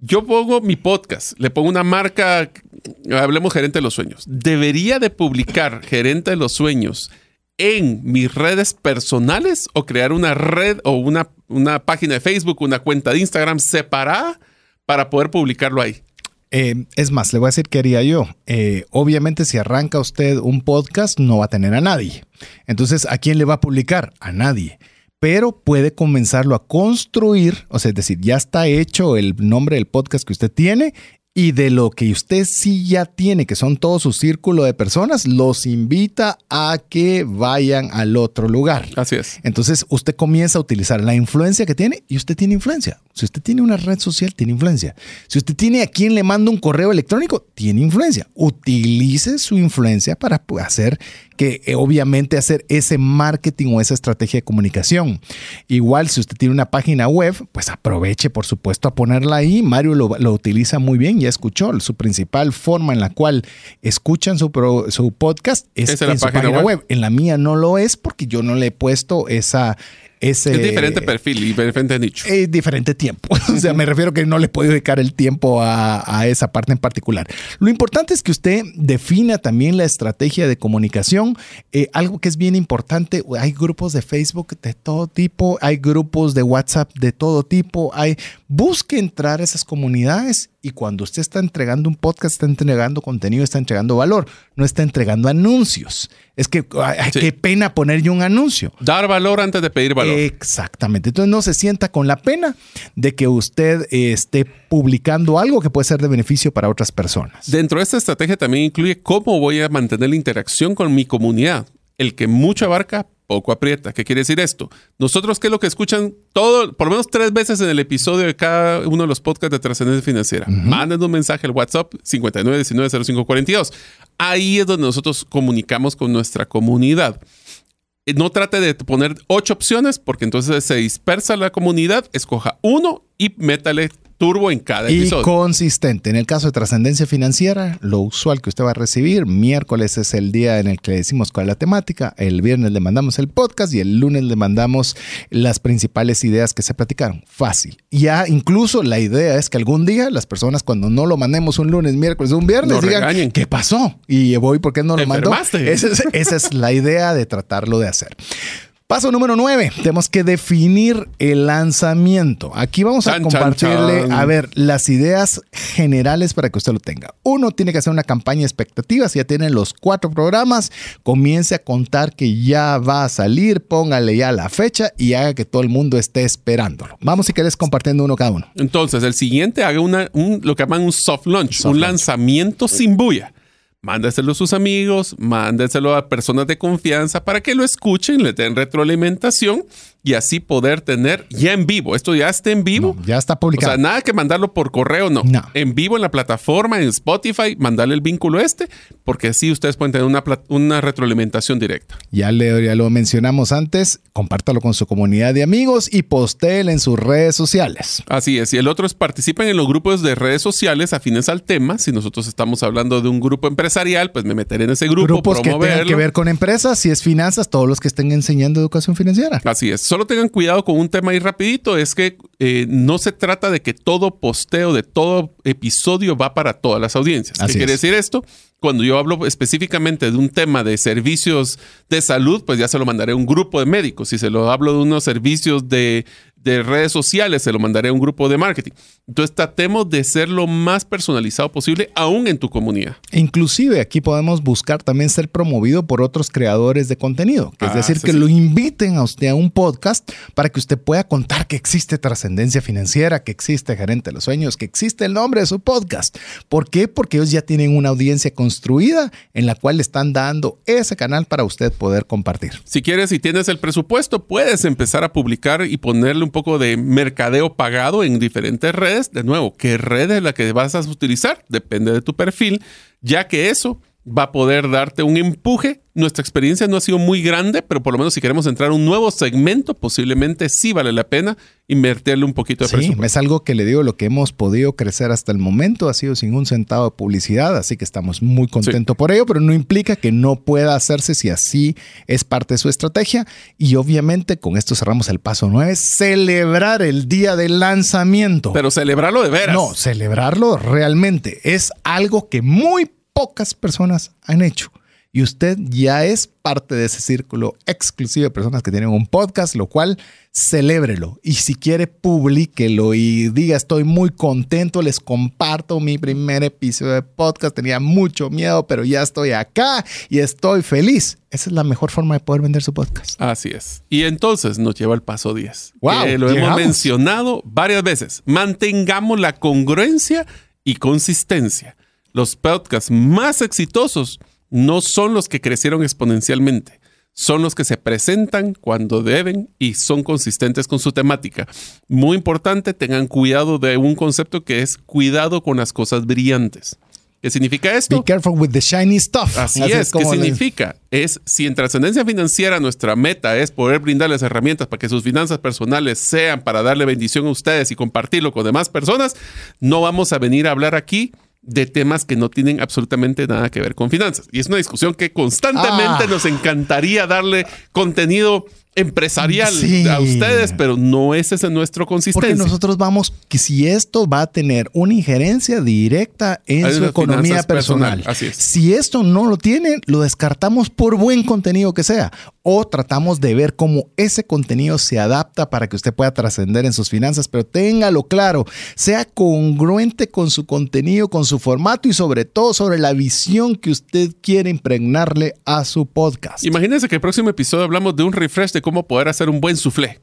Yo pongo mi podcast, le pongo una marca, hablemos gerente de los sueños. ¿Debería de publicar gerente de los sueños en mis redes personales o crear una red o una, una página de Facebook, una cuenta de Instagram separada para poder publicarlo ahí? Eh, es más, le voy a decir qué haría yo. Eh, obviamente, si arranca usted un podcast, no va a tener a nadie. Entonces, ¿a quién le va a publicar? A nadie. Pero puede comenzarlo a construir, o sea, es decir, ya está hecho el nombre del podcast que usted tiene y de lo que usted sí ya tiene, que son todo su círculo de personas, los invita a que vayan al otro lugar. Así es. Entonces usted comienza a utilizar la influencia que tiene y usted tiene influencia. Si usted tiene una red social, tiene influencia. Si usted tiene a quien le manda un correo electrónico, tiene influencia. Utilice su influencia para hacer que eh, obviamente hacer ese marketing o esa estrategia de comunicación. Igual si usted tiene una página web, pues aproveche por supuesto a ponerla ahí. Mario lo, lo utiliza muy bien, ya escuchó. Su principal forma en la cual escuchan su, pro- su podcast es Es en la su página página web. web. En la mía no lo es porque yo no le he puesto esa... Ese, Es diferente perfil y diferente nicho. es diferente tiempo. O sea, me refiero que no le puedo dedicar el tiempo a, a esa parte en particular. Lo importante es que usted defina también la estrategia de comunicación. Eh, algo que es bien importante, hay grupos de Facebook de todo tipo, hay grupos de WhatsApp de todo tipo. Hay, busque entrar a esas comunidades y cuando usted está entregando un podcast, está entregando contenido, está entregando valor, no está entregando anuncios. Es que, ay, Sí. qué pena poner yo un anuncio. Dar valor antes de pedir valor. Exactamente. Entonces no se sienta con la pena de que usted eh, esté publicando algo que puede ser de beneficio para otras personas. Dentro de esta estrategia también incluye cómo voy a mantener la interacción con mi comunidad. El que mucho abarca, poco aprieta. ¿Qué quiere decir esto? Nosotros, ¿qué es lo que escuchan todo, por lo menos tres veces en el episodio de cada uno de los podcasts de trascendencia financiera? Manden un mensaje al WhatsApp 59190542. Ahí es donde nosotros comunicamos con nuestra comunidad. Eh, No trate de poner ocho opciones porque entonces se dispersa la comunidad. Escoja uno y métale turbo en cada Y episodio. consistente. En el caso de trascendencia financiera, lo usual que usted va a recibir, miércoles es el día en el que le decimos cuál es la temática, el viernes le mandamos el podcast y el lunes le mandamos las principales ideas que se platicaron. Fácil. Ya incluso la idea es que algún día las personas cuando no lo mandemos un lunes, miércoles un viernes Nos digan, regañen. ¿qué pasó? Y voy, ¿por qué no lo mandó? Enfermaste. Esa es, esa es la idea de tratarlo de hacer. Paso número 9. Tenemos que definir el lanzamiento. Aquí vamos a Chan, compartirle, chan. a ver, las ideas generales para que usted lo tenga. Uno tiene que hacer una campaña de expectativas. Ya tienen los cuatro programas. Comience a contar que ya va a salir. Póngale ya la fecha y haga que todo el mundo esté esperándolo. Vamos, si querés, compartiendo uno cada uno. Entonces, el siguiente haga una, un- lo que llaman un soft launch, Soft un launch. lanzamiento sin bulla. Mándeselo a sus amigos, mándeselo a personas de confianza para que lo escuchen, le den retroalimentación y así poder tener ya en vivo. Esto ya está en vivo. No, ya está O publicado. sea, nada que mandarlo por correo, no. No. En vivo en la plataforma, en Spotify, mandarle el vínculo este, porque así ustedes pueden tener una, una retroalimentación directa. Ya, le, ya lo mencionamos antes. Compártalo con su comunidad de amigos y postéelo en sus redes sociales. Así es. Y el otro es participen en los grupos de redes sociales afines al tema. Si nosotros estamos hablando de un grupo empresarial, pues me meteré en ese grupo, Grupos que tengan promoverlo. que ver con empresas, si es finanzas, todos los que estén enseñando educación financiera. Así es. Solo tengan cuidado con un tema ahí rapidito. Es que eh, no se trata de que todo posteo de todo episodio va para todas las audiencias. Así ¿Qué quiere es. decir esto? Cuando yo hablo específicamente de un tema de servicios de salud, pues ya se lo mandaré a un grupo de médicos. Si se lo hablo de unos servicios de, de redes sociales, se lo mandaré a un grupo de marketing. Entonces tratemos de ser lo más personalizado posible, aún en tu comunidad. Inclusive aquí podemos buscar también ser promovido por otros creadores de contenido, que es Ah, decir, sí, que sí. lo inviten a usted a un podcast para que usted pueda contar que existe trascendencia financiera, que existe gerente de los sueños, que existe el nombre de su podcast. ¿Por qué? Porque ellos ya tienen una audiencia construida en la cual le están dando ese canal para usted poder compartir. Si quieres y tienes el presupuesto, puedes empezar a publicar y ponerle un poco de mercadeo pagado en diferentes redes. De nuevo, ¿qué red es la que vas a utilizar? Depende de tu perfil, ya que eso va a poder darte un empuje. Nuestra experiencia no ha sido muy grande, pero por lo menos si queremos entrar a un nuevo segmento, posiblemente sí vale la pena invertirle un poquito de Sí, presupuesto. es algo que le digo, lo que hemos podido crecer hasta el momento ha sido sin un centavo de publicidad, así que estamos muy contentos por ello, pero no implica que no pueda hacerse si así es parte de su estrategia. Y obviamente con esto cerramos el paso 9, celebrar el día del lanzamiento. Pero celebrarlo de veras. no, celebrarlo realmente es algo que muy pocas personas han hecho. Y usted ya es parte de ese círculo exclusivo de personas que tienen un podcast, lo cual celébrelo. Y si quiere, publíquelo y diga, estoy muy contento, les comparto mi primer episodio de podcast. Tenía mucho miedo, pero ya estoy acá y estoy feliz. Esa es la mejor forma de poder vender su podcast. Así es. Y entonces nos lleva al paso 10. Wow, que lo hemos mencionado varias veces. Mantengamos la congruencia y consistencia. Los podcasts más exitosos no son los que crecieron exponencialmente, son los que se presentan cuando deben y son consistentes con su temática. Muy importante, tengan cuidado de un concepto que es cuidado con las cosas brillantes. ¿Qué significa esto? Be careful with the shiny stuff. Así, es. ¿Qué significa? Es si en trascendencia financiera nuestra meta es poder brindarles herramientas para que sus finanzas personales sean para darle bendición a ustedes y compartirlo con demás personas, no vamos a venir a hablar aquí de temas que no tienen absolutamente nada que ver con finanzas. Y es una discusión que constantemente Ah. nos encantaría darle contenido empresarial Sí. a ustedes, pero no ese es nuestro Porque consistencia. nosotros vamos, que si esto va a tener una injerencia directa en su economía personal, así es. Si esto no lo tiene, lo descartamos por buen contenido que sea. O tratamos de ver cómo ese contenido se adapta para que usted pueda trascender en sus finanzas. Pero téngalo claro, sea congruente con su contenido, con su formato y sobre todo sobre la visión que usted quiere impregnarle a su podcast. Imagínense que el próximo episodio hablamos de un refresh de cómo poder hacer un buen soufflé.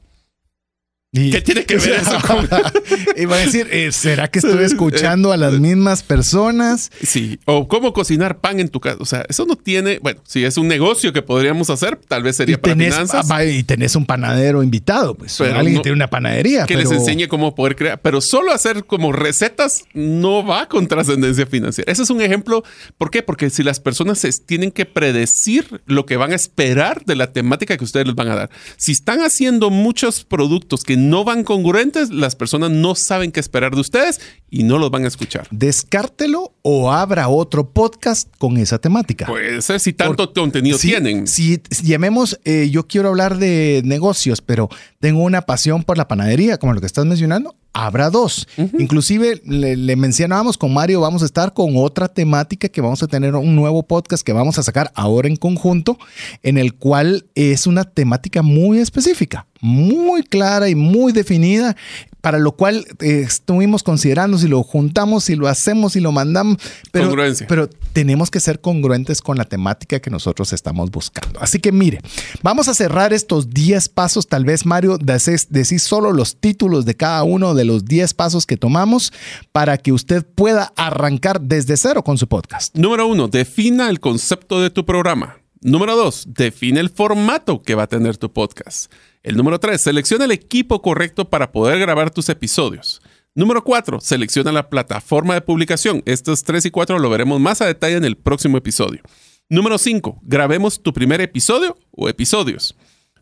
Y- ¿Qué tiene que ver eso con- Iba a decir, eh, ¿será que estoy escuchando a las mismas personas? Sí, o cómo cocinar pan en tu casa. O sea, eso no tiene, bueno, si es un negocio que podríamos hacer, tal vez Y sería para tenés, finanzas. ah, y tenés un panadero invitado, pues. Pero alguien no- que tiene una panadería. que pero- les enseñe cómo poder crear, pero solo hacer como recetas no va con trascendencia financiera. Ese es un ejemplo. ¿Por qué? Porque si las personas tienen que predecir lo que van a esperar de la temática que ustedes les van a dar. Si están haciendo muchos productos que no van congruentes, las personas no saben qué esperar de ustedes y no los van a escuchar. Descártelo o abra otro podcast con esa temática. Puede ser si tanto contenido tienen. Si, si llamemos, eh, yo quiero hablar de negocios, pero tengo una pasión por la panadería, como lo que estás mencionando, habrá dos. Inclusive le, le mencionábamos con Mario, vamos a estar con otra temática que vamos a tener un nuevo podcast que vamos a sacar ahora en conjunto, en el cual es una temática muy específica, muy clara y muy definida, para lo cual eh, estuvimos considerando si lo juntamos, si lo hacemos, si lo mandamos, pero, Congruencia. pero tenemos que ser congruentes con la temática que nosotros estamos buscando. Así que mire, vamos a cerrar estos 10 pasos. Tal vez, Mario, decís, decís solo los títulos de cada uno de los 10 pasos que tomamos para que usted pueda arrancar desde cero con su podcast. Número uno, defina el concepto de tu programa. Número dos, define el formato que va a tener tu podcast. El número tres, selecciona el equipo correcto para poder grabar tus episodios. Número cuatro, selecciona la plataforma de publicación. Estos tres y cuatro lo veremos más a detalle en el próximo episodio. Número cinco, grabemos tu primer episodio o episodios.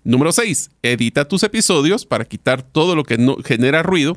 Número 6. Edita tus episodios para quitar todo lo que no genera ruido.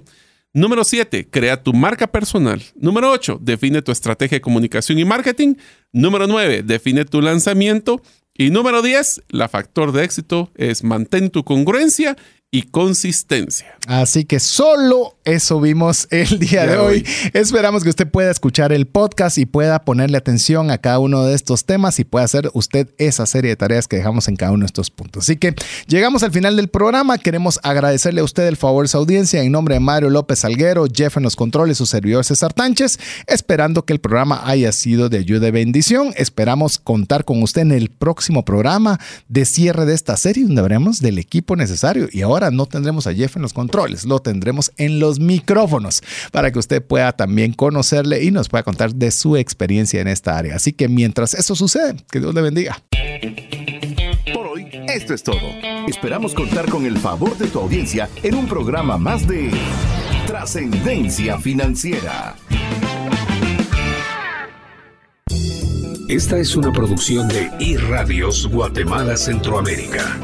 Número 7. Crea tu marca personal. Número 8. Define tu estrategia de comunicación y marketing. Número 9. Define tu lanzamiento. Y número 10. La factor de éxito es mantén tu congruencia y consistencia. Así que solo eso vimos el día de hoy. Esperamos que usted pueda escuchar el podcast y pueda ponerle atención a cada uno de estos temas y pueda hacer usted esa serie de tareas que dejamos en cada uno de estos puntos. Así que llegamos al final del programa. Queremos agradecerle a usted el favor de su audiencia en nombre de Mario López Salguero, Jeff en los controles, su servidor César Tánchez, esperando que el programa haya sido de ayuda y bendición. Esperamos contar con usted en el próximo programa de cierre de esta serie donde veremos del equipo necesario y ahora no tendremos a Jeff en los controles, lo tendremos en los micrófonos para que usted pueda también conocerle y nos pueda contar de su experiencia en esta área. Así que mientras eso sucede, que Dios le bendiga. Por hoy, esto es todo. Esperamos contar con el favor de tu audiencia en un programa más de Trascendencia Financiera. Esta es una producción de iRadios Guatemala Centroamérica.